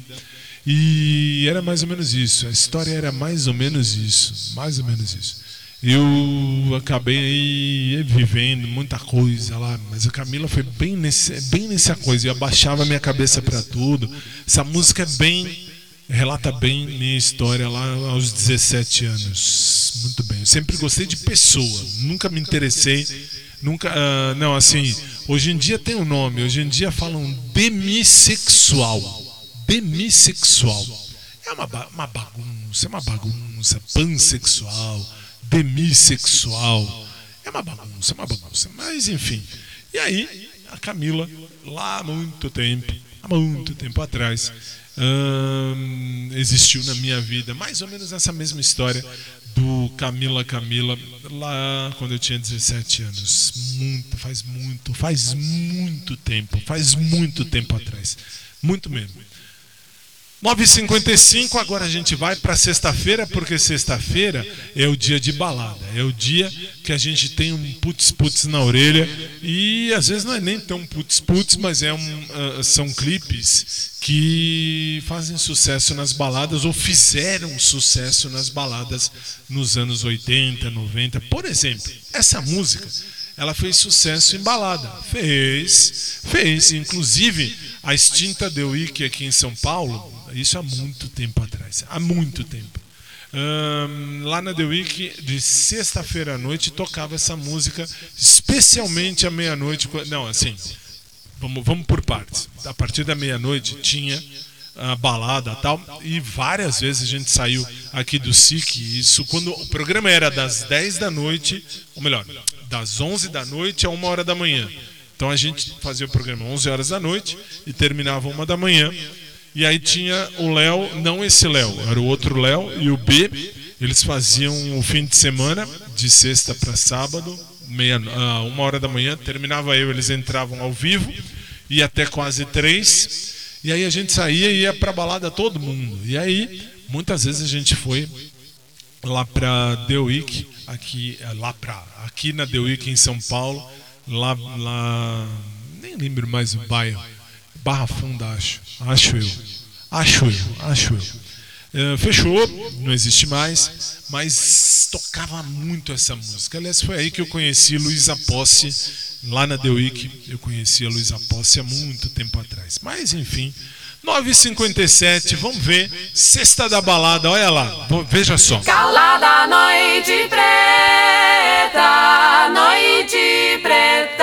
E era mais ou menos isso, a história era mais ou menos isso, mais ou menos isso. Eu acabei aí vivendo muita coisa lá, mas a Camila foi bem, nesse, bem nessa coisa, eu abaixava minha cabeça para tudo. Essa música é bem, relata bem minha história lá aos 17 anos. Muito bem, eu sempre gostei de pessoa, nunca me interessei, nunca, ah, não, assim, hoje em dia tem um nome, hoje em dia falam demissexual demissexual. É uma, ba- uma bagunça, é uma bagunça. Pansexual, demissexual. É uma bagunça, é uma bagunça. Mas enfim. E aí, a Camila, lá há muito tempo, há muito tempo atrás, hum, existiu na minha vida mais ou menos essa mesma história do Camila Camila lá quando eu tinha 17 anos. Muito, faz muito, faz muito tempo, faz muito tempo atrás. Muito mesmo. 9h55, agora a gente vai para sexta-feira, porque sexta-feira é o dia de balada. É o dia que a gente tem um putz-putz na orelha. E às vezes não é nem tão putz-putz, mas é um, ah, são clipes que fazem sucesso nas baladas ou fizeram sucesso nas baladas nos anos 80, 90. Por exemplo, essa música ela fez sucesso em balada. Fez, fez. Inclusive, a extinta The Week aqui em São Paulo, isso há muito tempo atrás. Há muito tempo. Lá na The Week, de sexta-feira à noite, tocava essa música, especialmente à meia-noite. Não, assim, vamos, vamos por partes. A partir da meia-noite tinha a balada tal, e várias vezes a gente saiu aqui do SIC, isso quando o programa era das 10 da noite, ou melhor, das 11 da noite a 1 hora da manhã. Então a gente fazia o programa 11 horas da noite e terminava uma da manhã. E aí tinha o Léo, não esse Léo, era o outro Léo e o B. Eles faziam o fim de semana, de sexta para sábado, meia, ah, uma hora da manhã, terminava eu, eles entravam ao vivo, e até quase três. E aí a gente saía e ia pra balada todo mundo. E aí, muitas vezes a gente foi lá pra The Week, aqui, eh, lá pra, aqui na The Week em São Paulo, lá, lá nem lembro mais o bairro, Barra Funda, acho, acho eu, acho eu, acho eu. Eh, fechou, não existe mais, mas tocava muito essa música. Aliás, foi aí que eu conheci Luísa Posse, lá na The Week. Eu conheci a Luísa Posse há muito tempo atrás. Mas, enfim, 9h57, vamos ver. Sexta da balada, olha lá, veja só. Calada noite preta, noite preta.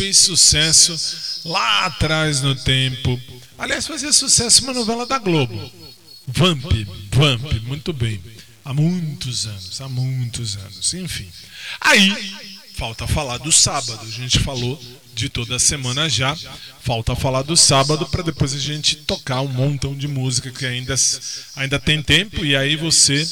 Fez sucesso lá atrás no tempo. Aliás, fazia sucesso uma novela da Globo. Vamp, Vamp, muito bem. Há muitos anos, há muitos anos. Enfim. Aí, falta falar do sábado. A gente falou de toda a semana já. Falta falar do sábado para depois a gente tocar um montão de música que ainda, ainda tem tempo e aí você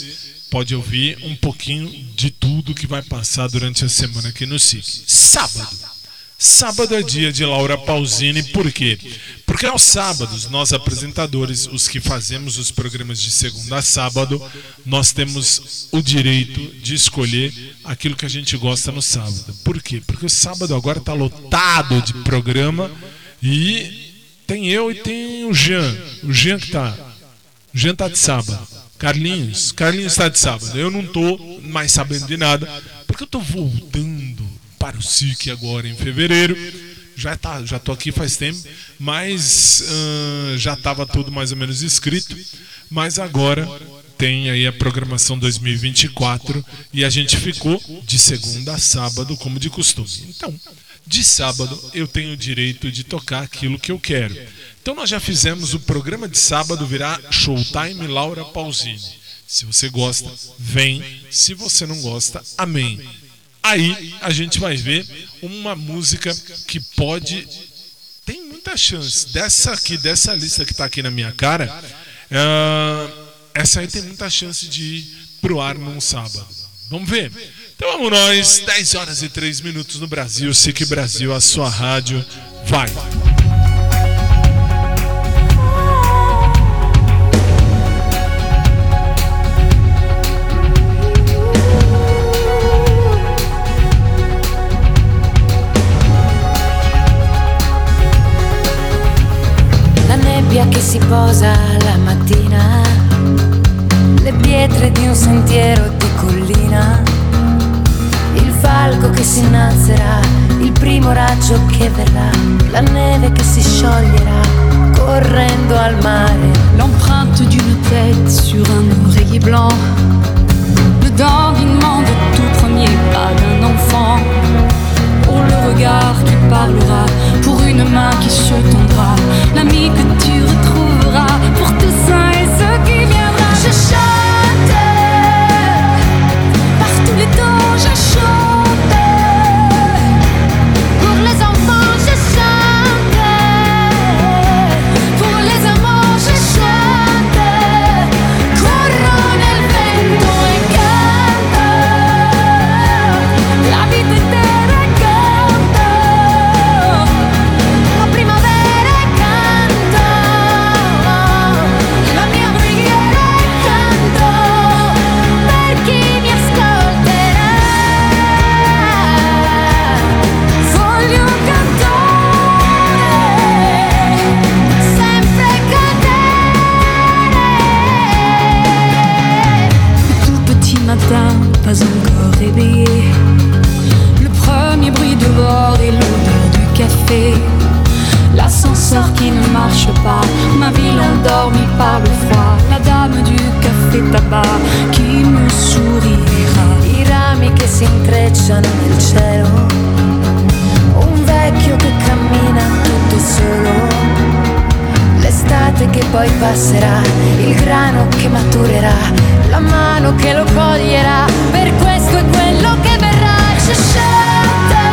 pode ouvir um pouquinho de tudo que vai passar durante a semana aqui no SIC. Sábado. Sábado é dia de Laura Pausini, por quê? Porque aos sábados, nós apresentadores, os que fazemos os programas de segunda a sábado, nós temos o direito de escolher aquilo que a gente gosta no sábado. Por quê? Porque o sábado agora está lotado de programa e tem eu e tem o Jean. O Jean que tá. O Jean tá de sábado. Carlinhos, Carlinhos está de sábado. Eu não tô mais sabendo de nada, porque eu tô voltando para o SIC agora em fevereiro. Já tá, já tô aqui faz tempo, mas uh, já estava tudo mais ou menos escrito. Mas agora tem aí a programação 2024 e a gente ficou de segunda a sábado como de costume. Então, de sábado eu tenho o direito de tocar aquilo que eu quero. Então nós já fizemos o programa de sábado virar Showtime Laura Pausini. Se você gosta, vem. Se você não gosta, amém. Aí a gente vai ver uma música que pode. Tem muita chance. Dessa aqui, dessa lista que está aqui na minha cara, uh, essa aí tem muita chance de ir pro ar num sábado. Vamos ver? Então vamos nós, 10 horas e 3 minutos no Brasil, SIC Brasil, a sua rádio. Vai! Si innalzerà, il primo raggio che verrà, la neve che si scioglierà correndo al mare. L'empreinte d'une tête sur un oreiller blanc, le dandinement de tout premier pas d'un enfant. Pour le regard qui parlera, pour une main qui se tendra, l'ami que tu retrouveras, pour tout ça et ce qui viendra. Je chante par tous les temps, je chante café tabac qui me sourira. I rami che si intrecciano nel cielo, un vecchio che cammina tutto solo, l'estate che poi passerà, il grano che maturerà, la mano che lo coglierà, per questo è quello che verrà. Je chante,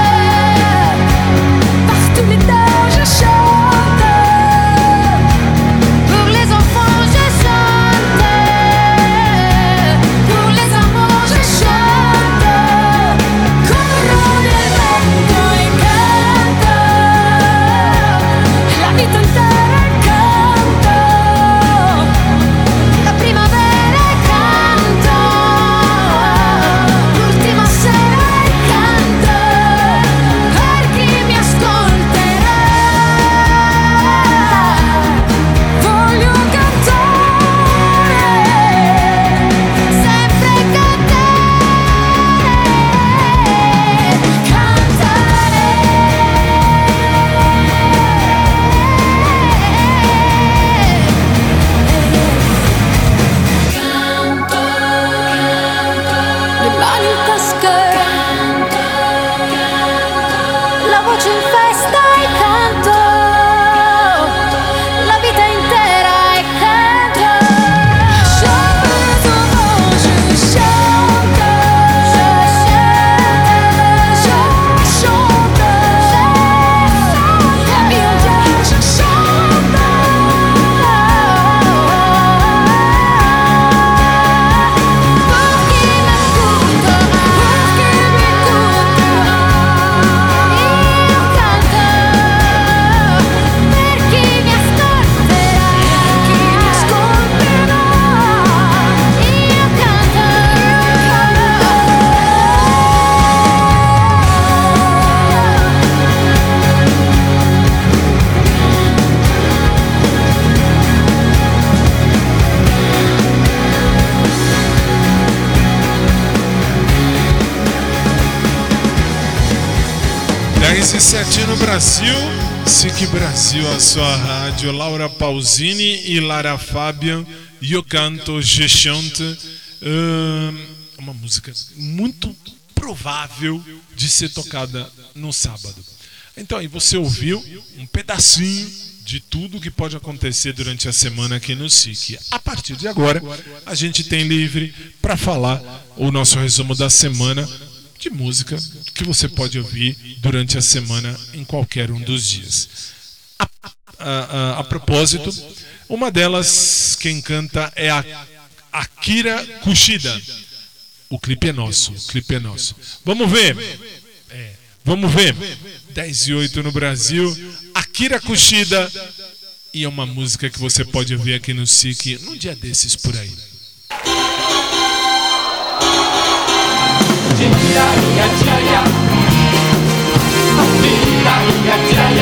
10 e 7 no Brasil. SIC Brasil, a sua rádio. Laura Pausini e Lara Fabian. Eu canto Je chante. Hum, uma música muito provável de ser tocada no sábado. Então aí você ouviu um pedacinho de tudo que pode acontecer durante a semana aqui no SIC. A partir de agora, a gente tem livre para falar o nosso resumo da semana de música que você pode ouvir durante a semana em qualquer um dos dias. A, a, a, a propósito, uma delas, quem canta é a Akira Kushida. O clipe é nosso, o clipe é nosso. Vamos ver. É, vamos ver. 10 e 8 no Brasil. Akira Kushida. E é uma música que você pode ouvir aqui no SIC num dia desses por aí.「チンチラリヤチラヤチンラリヤチラヤ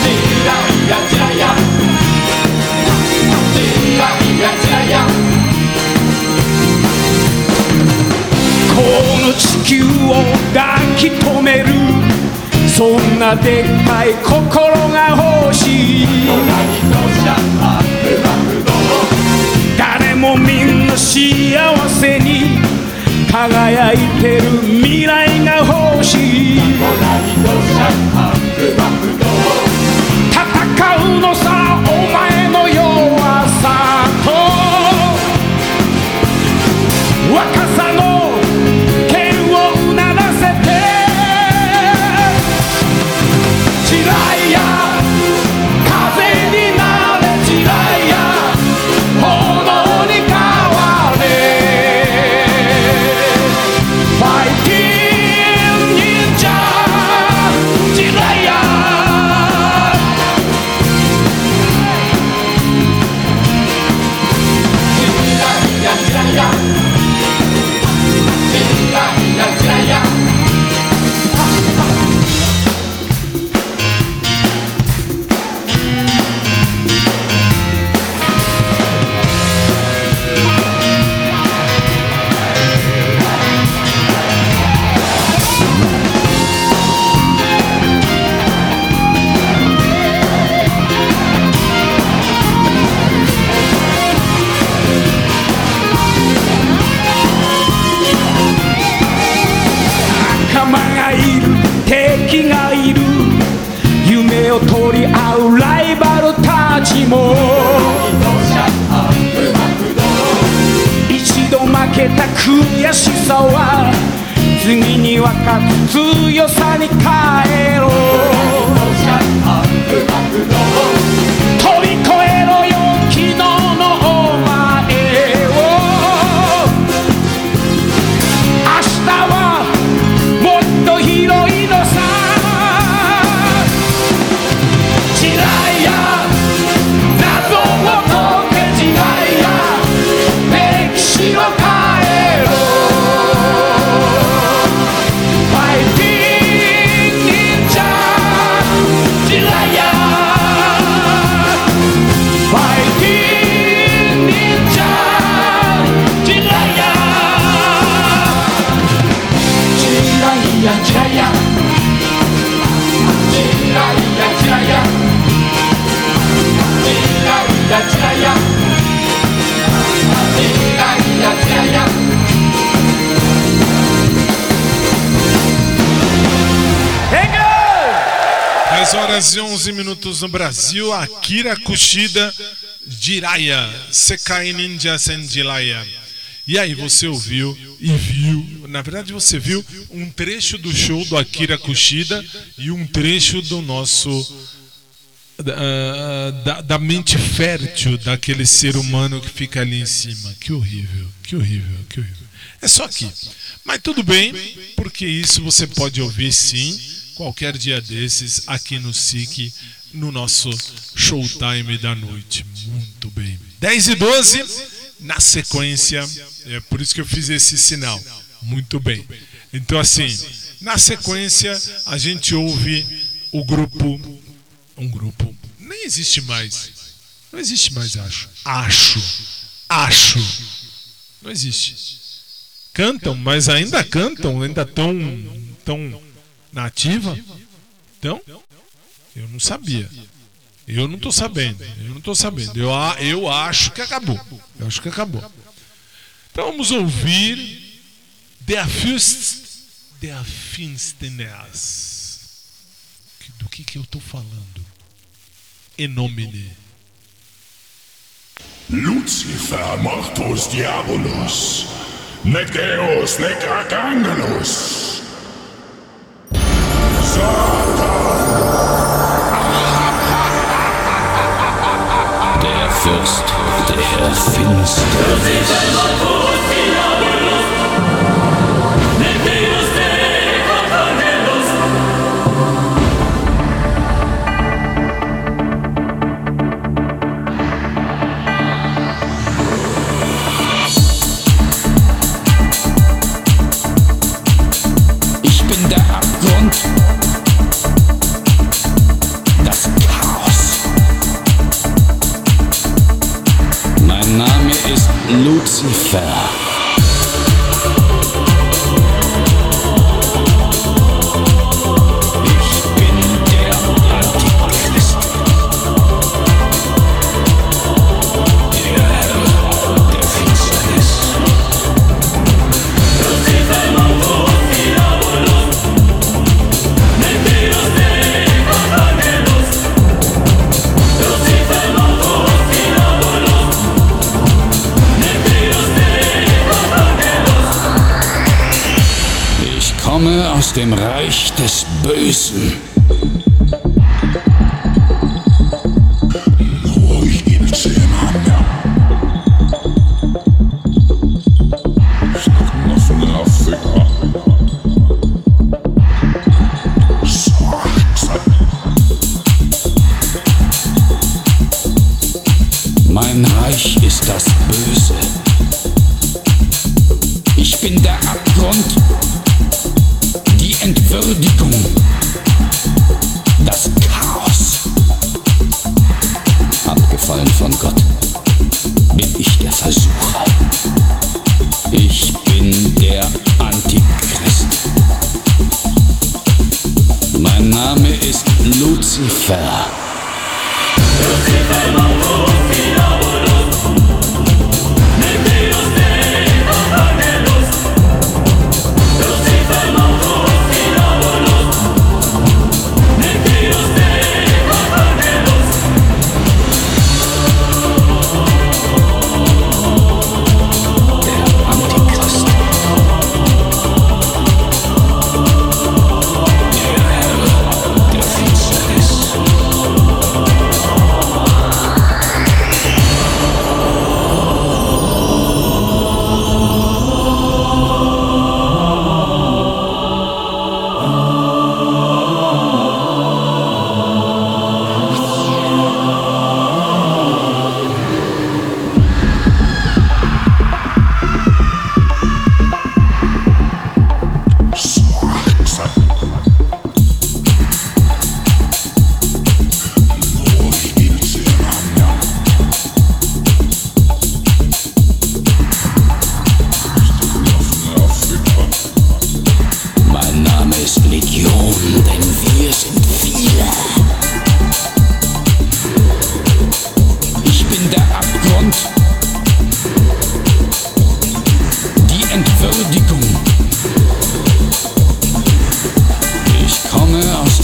チンラリヤチラヤチンラリヤチラヤこの地球を抱き留める。そんなでっかい心がほしい。誰もみんな幸せに。輝いてる未来が欲しい」戦うのさ。11 minutos no Brasil. Akira Kushida Jiraya. Sekai Ninja Senjilaya. E aí você ouviu e viu, na verdade você viu um trecho do show do Akira Kushida e um trecho do nosso da, da, da mente fértil daquele ser humano que fica ali em cima. Que horrível, que horrível, que horrível. É só aqui. Mas tudo bem, porque isso você pode ouvir sim, qualquer dia desses, aqui no SIC, no nosso showtime da noite. Muito bem. 10 e 12, na sequência, é por isso que eu fiz esse sinal. Muito bem. Então, assim, na sequência, a gente ouve o grupo. Um grupo. Nem existe mais. Não existe mais, acho. Acho. Acho. Não existe. Cantam, mas ainda cantam, ainda tão, tão Nativa? Então, eu não sabia. Eu não tô sabendo. Eu não tô sabendo. Eu, eu acho que acabou. Eu acho que acabou. Então vamos ouvir Der Fürst der Finsternis. Do que que eu tô falando? Enomine. Lucifer mortus diabolus, nec Deus, nec. Der Fürst der Finsternis.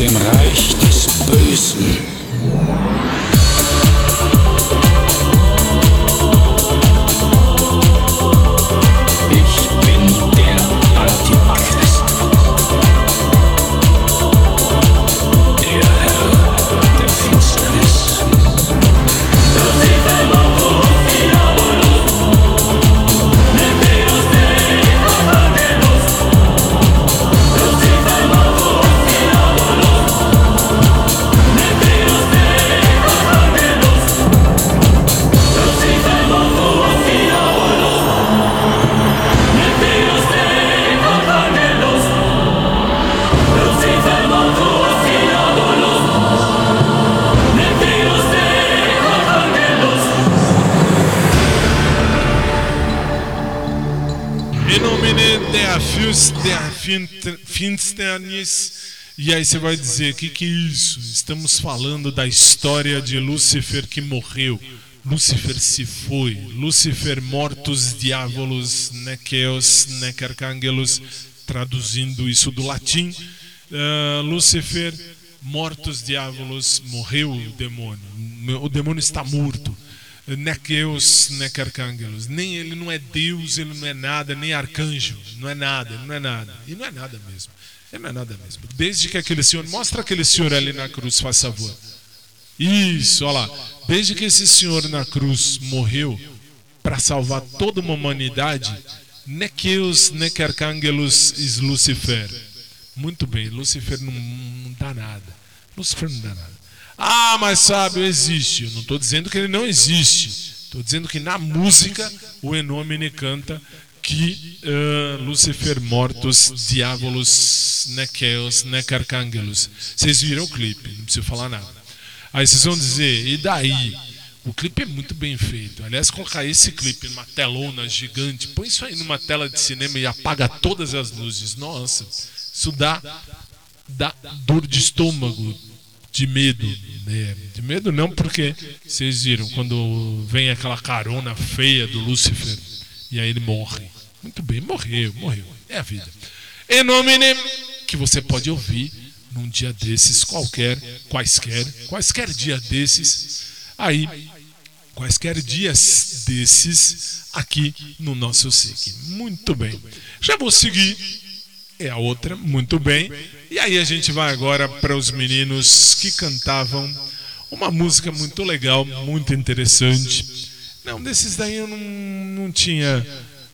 Dem Reich des Bösen. Finsternis, E aí você vai dizer: que que é isso? Estamos falando da história de Lúcifer que morreu. Lúcifer se foi. Lúcifer mortos diabolos, nequeos, necarcângelos, traduzindo isso do latim. Uh, Lúcifer, mortos diabolos, morreu o demônio. O demônio está morto. Nequeus, necarcângelos. Nem ele não é Deus, ele não é nada, nem arcanjo. Não é nada, ele não é nada. E não é nada mesmo. Ele não é nada mesmo. Desde que aquele senhor, mostra aquele senhor ali na cruz, faz favor. Isso, olha lá. Desde que esse senhor na cruz morreu para salvar toda uma humanidade, Nequeus, Necarcângelos e Lucifer. Muito bem, Lucifer não, não dá nada. Lucifer não dá nada. Ah, mas sábio existe. Eu não estou dizendo que ele não existe. Estou dizendo que na música o Enomine canta que uh, Lucifer mortos, diabolos, nequeos, necarcângelos. Vocês viram o clipe, não preciso falar nada. Aí vocês vão dizer, e daí? O clipe é muito bem feito. Aliás, colocar esse clipe numa telona gigante, põe isso aí numa tela de cinema e apaga todas as luzes. Nossa, isso dá, dá dor de estômago, de medo. Né? De medo não, porque vocês viram, quando vem aquela carona feia do Lúcifer e aí ele morre. Muito bem, morreu, morreu. É a vida. Em nome que você pode ouvir num dia desses, qualquer, quaisquer, quaisquer dia desses, aí, quaisquer dias desses, aqui no nosso SIC. Muito bem. Já vou seguir, é a outra, muito bem. E aí a gente vai agora para os meninos que cantavam uma música muito legal, muito interessante. Não, desses daí eu não, não tinha.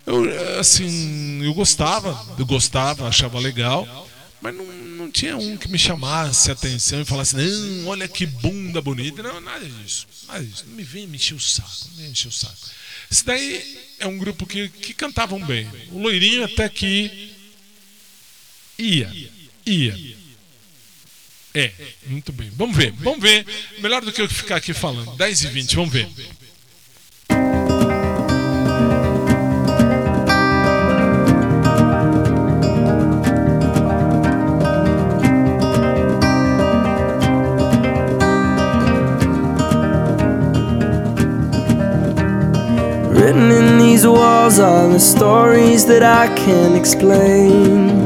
Eu, assim, eu gostava, eu gostava, achava legal, mas não, não tinha um que me chamasse a atenção e falasse, não, olha que bunda bonita. Não, nada disso. Nada disso. Não me vem me o saco, não me encher o saco. Esse daí é um grupo que, que cantavam bem. O loirinho até que ia, ia. É, muito bem. Vamos ver, vamos ver. Melhor do que eu ficar aqui falando. 10 e 20, vamos ver. Written in these walls are the stories that I can't explain.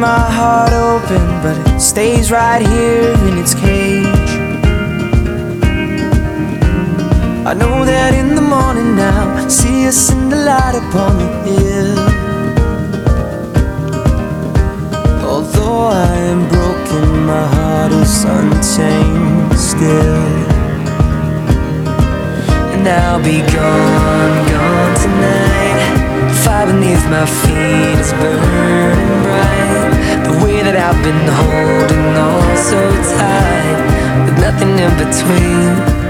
my heart open, but it stays right here in its cage. I know that in the morning now, see us in the light upon the hill. Although I am broken, my heart is unchained still. And I'll be gone, gone tonight. Beneath my feet is burning bright. The way that I've been holding on so tight, with nothing in between.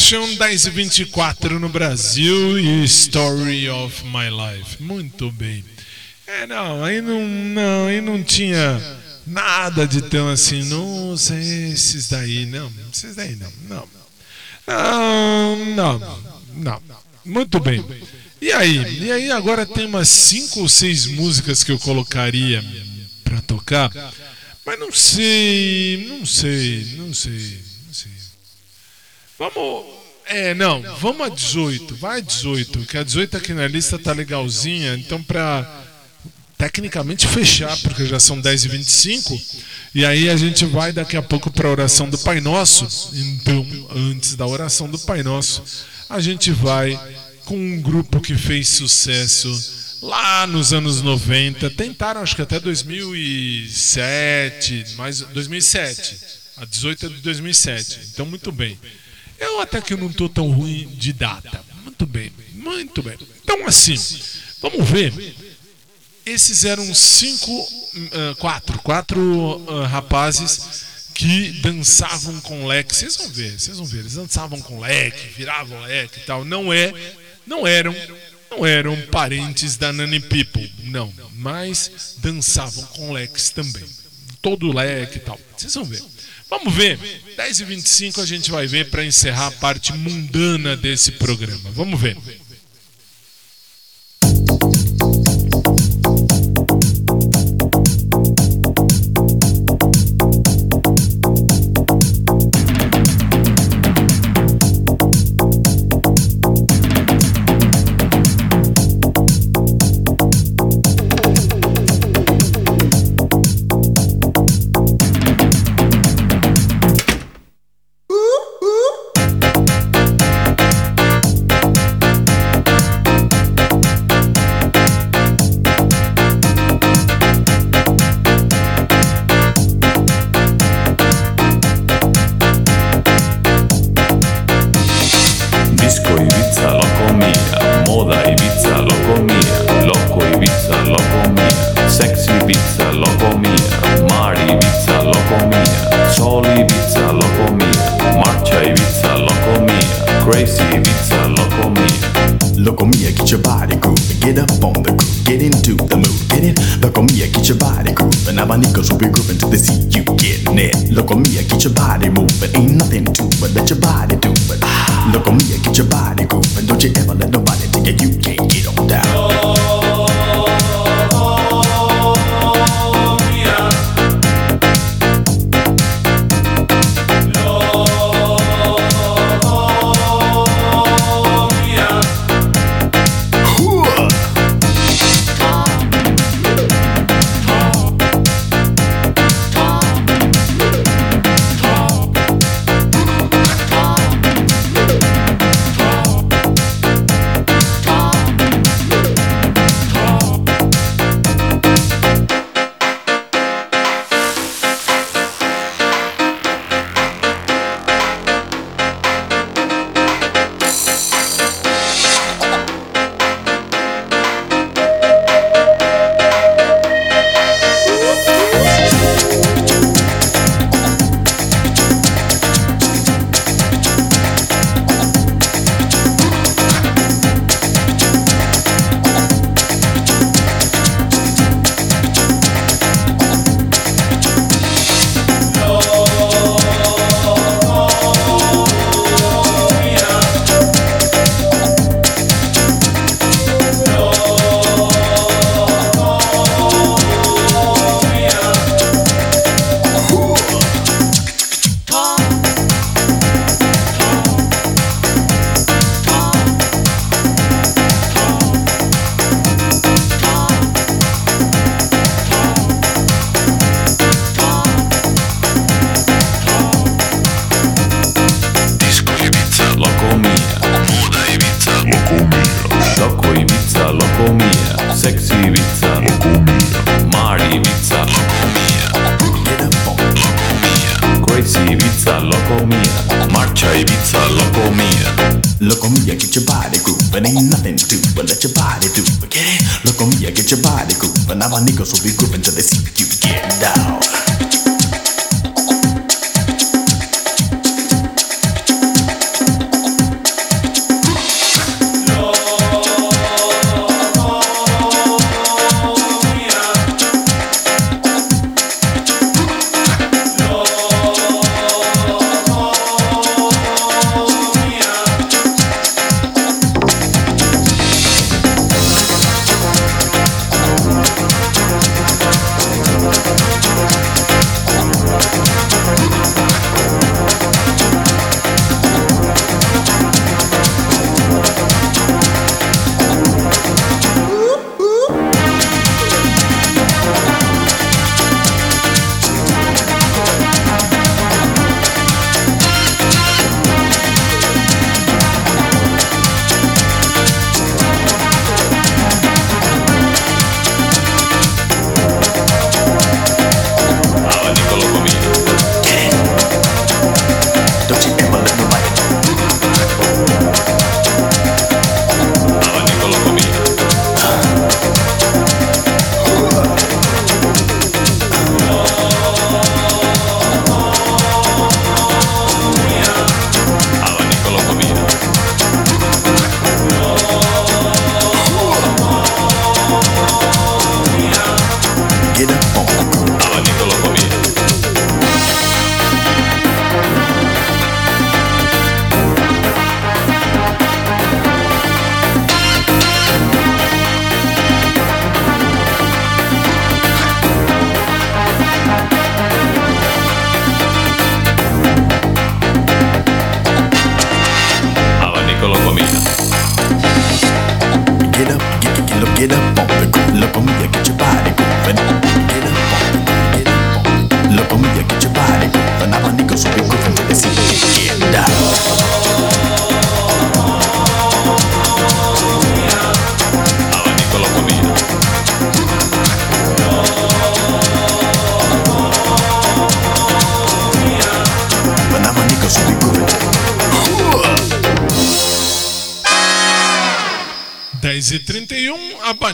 One Direction 1024 no Brasil e Story of My Life. Muito bem. É, não, aí não, não, aí não tinha nada de tão assim, nossa, esses daí, não, esses daí não, não. Não, não, não. Muito bem. E aí? E aí agora tem umas cinco ou seis músicas que eu colocaria pra tocar, mas não sei, não sei, não sei. Vamos. É, não, vamos a 18. Vai a 18, que a 18 aqui na lista tá legalzinha. Então, pra tecnicamente fechar, porque já são 10 e 25 e aí a gente vai daqui a pouco para a oração do Pai Nosso. Então, antes da oração do Pai Nosso, a gente vai com um grupo que fez sucesso lá nos anos 90. Tentaram, acho que até 2007, mais 2007. A 18 é de 2007. Então, muito bem. Eu até que não estou tão ruim de data. Muito bem, muito bem. Então, assim, vamos ver. Esses eram cinco, ah, quatro, quatro ah, rapazes que dançavam com leque. Vocês vão ver, vocês vão ver. Eles dançavam com leque, viravam leque e tal. Não é, não eram, não eram parentes da Nani People, não. Mas dançavam com leques também. Todo leque e tal. Vocês vão ver. Vamos ver. 10 e 25 a gente vai ver para encerrar a parte mundana desse programa. Vamos ver. Be grooving to the sea, you getting it? Loco Mia, get your body moving, ain't nothing to it, let your body do it. Loco Mia, get your body grooving, don't you ever let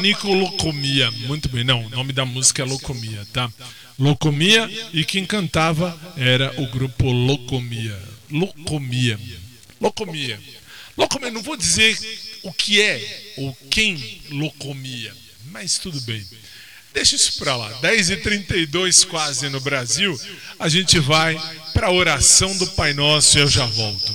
31 Abanico Locomia. Muito bem, não, o nome da música é Locomia, tá? Locomia e quem cantava era o grupo Locomia. Locomia. Locomia. Locomia, não vou dizer o que é ou quem Locomia, mas tudo bem. Deixa isso pra lá. 10 e 32 quase no Brasil. A gente vai pra oração do Pai Nosso e eu já volto.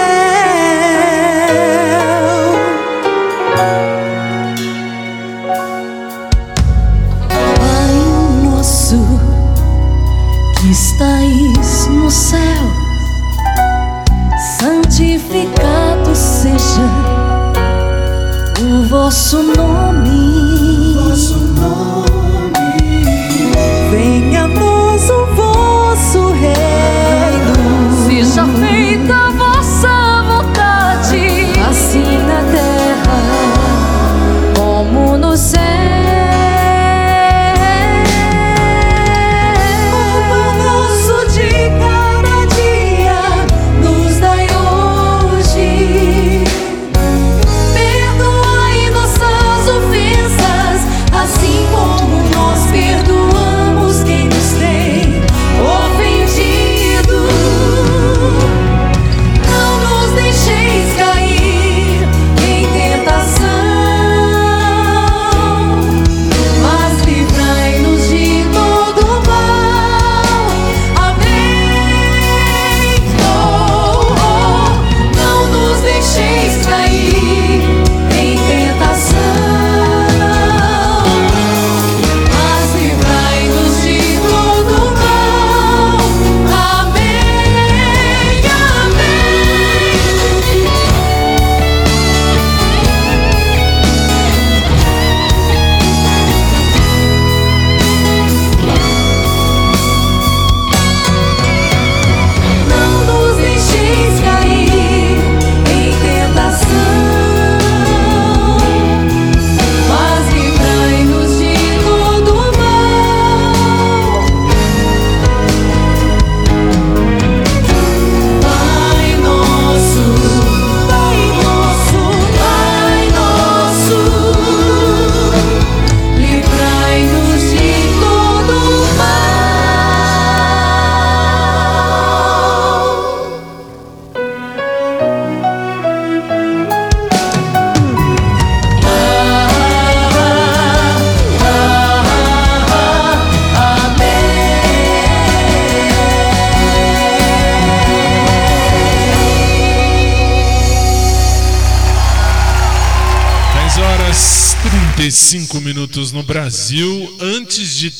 No céu, santificado seja o vosso nome.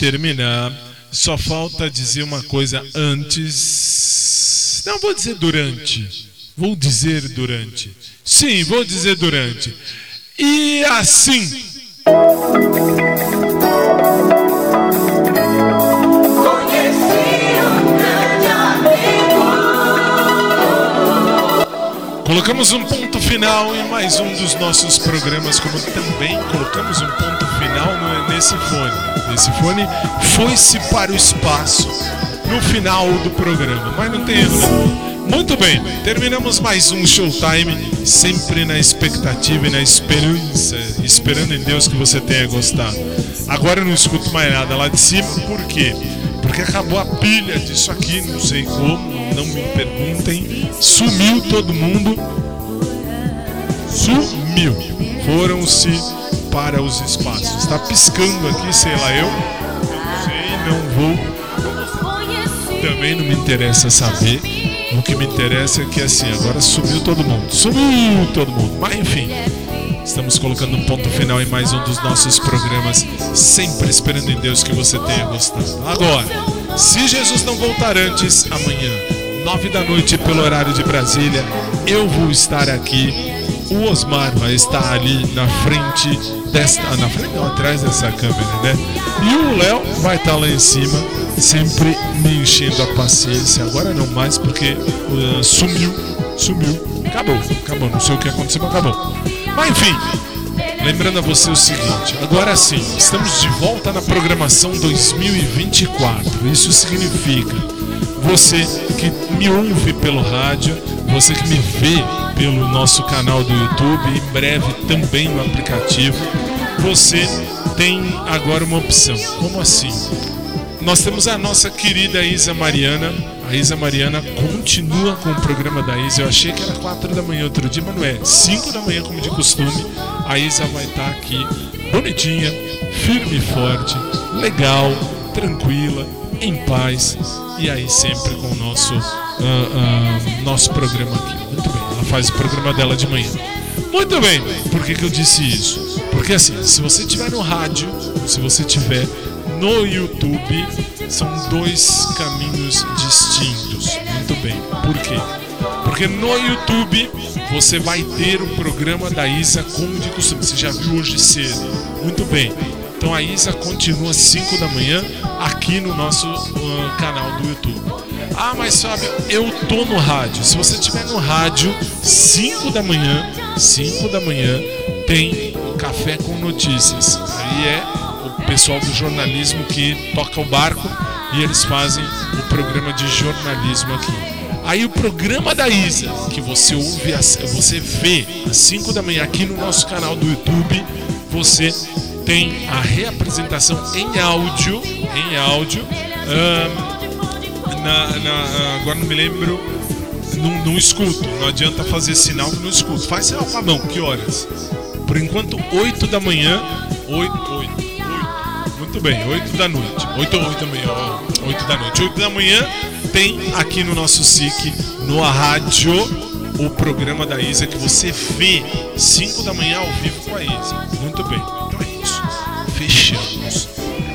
Terminar, só falta dizer uma coisa antes. Não vou dizer durante. Vou dizer durante. Sim, vou dizer durante. E assim. Colocamos um ponto final em mais um dos nossos programas, como também colocamos um ponto final no- nesse fone. Esse fone foi-se para o espaço no final do programa, mas não tem erro não. Muito bem, terminamos mais um Showtime, sempre na expectativa e na esperança, esperando em Deus que você tenha gostado. Agora eu não escuto mais nada lá de cima, por quê? Porque acabou a pilha disso aqui, não sei como, não me perguntem. Sumiu todo mundo. Sumiu. Foram-se para os espaços. Está piscando aqui, sei lá eu. Não sei, não vou. Também não me interessa saber. O que me interessa é que assim, agora sumiu todo mundo. Sumiu todo mundo. Mas enfim. Estamos colocando um ponto final em mais um dos nossos programas, sempre esperando em Deus que você tenha gostado. Agora, se Jesus não voltar antes, amanhã, nove da noite, pelo horário de Brasília, eu vou estar aqui. O Osmar vai estar ali na frente desta. ah, Na frente não, atrás dessa câmera, né? E o Léo vai estar lá em cima, sempre me enchendo a paciência. Agora não mais, porque ah, sumiu, sumiu. Acabou, acabou. Não sei o que aconteceu, mas acabou. Mas enfim, lembrando a você o seguinte: agora sim, estamos de volta na programação 2024. Isso significa você que me ouve pelo rádio, você que me vê pelo nosso canal do YouTube, em breve também no aplicativo, você tem agora uma opção. Como assim? Nós temos a nossa querida Isa Mariana. A Isa Mariana continua com o programa da Isa. Eu achei que era 4 da manhã outro dia, mas não é. 5 da manhã, como de costume. A Isa vai estar aqui, bonitinha, firme e forte, legal, tranquila, em paz. E aí sempre com o nosso, ah, ah, nosso programa aqui. Muito bem, ela faz o programa dela de manhã. Muito bem, por que, que eu disse isso? Porque assim, se você estiver no rádio, se você estiver no YouTube, são dois caminhos distintos. Muito bem, por quê? Porque no YouTube você vai ter o programa da Isa como de costume. Você já viu hoje cedo. Muito bem. Então a Isa continua às 5 da manhã aqui no nosso ah, canal do YouTube. Ah, mas Fábio, eu tô no rádio. Se você estiver no rádio, 5 da manhã, 5 da manhã, tem Café com Notícias. Aí é o pessoal do jornalismo que toca o barco e eles fazem o programa de jornalismo aqui. Aí o programa da Isa, que você ouve, você vê às 5 da manhã aqui no nosso canal do YouTube, você tem a reapresentação em áudio, em áudio, ahn, na- na- agora não me lembro, não, escuto, não adianta fazer sinal que não escuto. Faz sinal com a mão, que horas? Por enquanto, 8 da manhã, 8, 8, 8. Muito bem, 8 da noite. 8 ou 8 da manhã, ó, 8 da noite. 8 da manhã tem aqui no nosso SIC, no rádio, o programa da Isa que você vê 5 da manhã ao vivo com a Isa. Muito bem,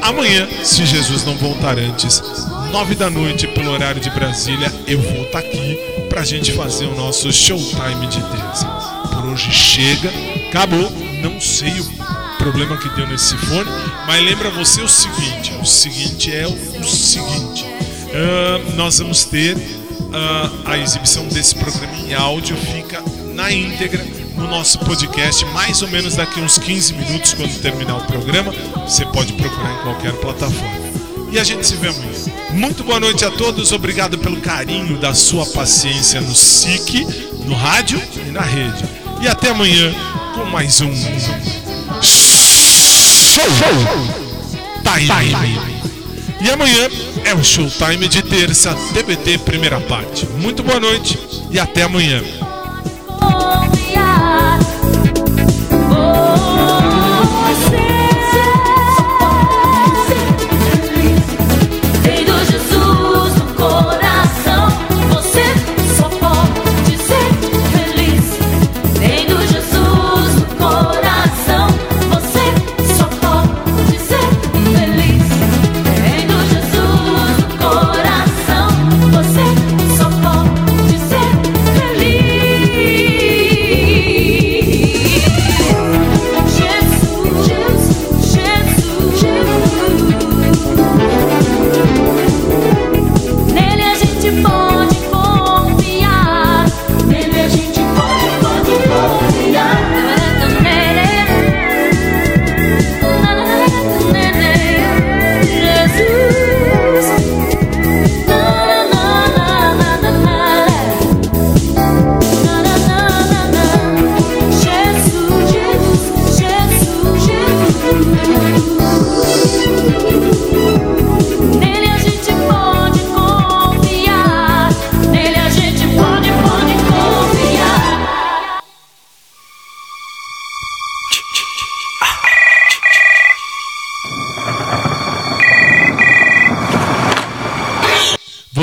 Amanhã, se Jesus não voltar antes, 9 da noite pelo horário de Brasília, eu vou estar aqui pra gente fazer o nosso showtime de terça. Por hoje chega, acabou, não sei o problema que deu nesse fone, mas lembra você o seguinte, o seguinte é o, seguinte, ah, nós vamos ter ah, a exibição desse programa em áudio, fica na íntegra no nosso podcast, mais ou menos daqui uns 15 minutos quando terminar o programa, você pode procurar em qualquer plataforma. E a gente se vê amanhã. Muito boa noite a todos, obrigado pelo carinho da sua paciência no SIC, no rádio e na rede. E até amanhã com mais um Show Time. E amanhã é o Showtime de terça, TBT primeira parte. Muito boa noite e até amanhã.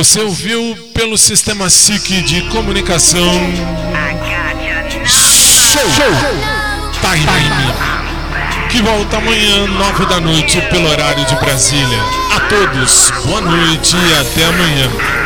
Você ouviu pelo sistema SIC de comunicação. Show! Time! Que volta amanhã, nove da noite, pelo horário de Brasília. A todos, boa noite e até amanhã.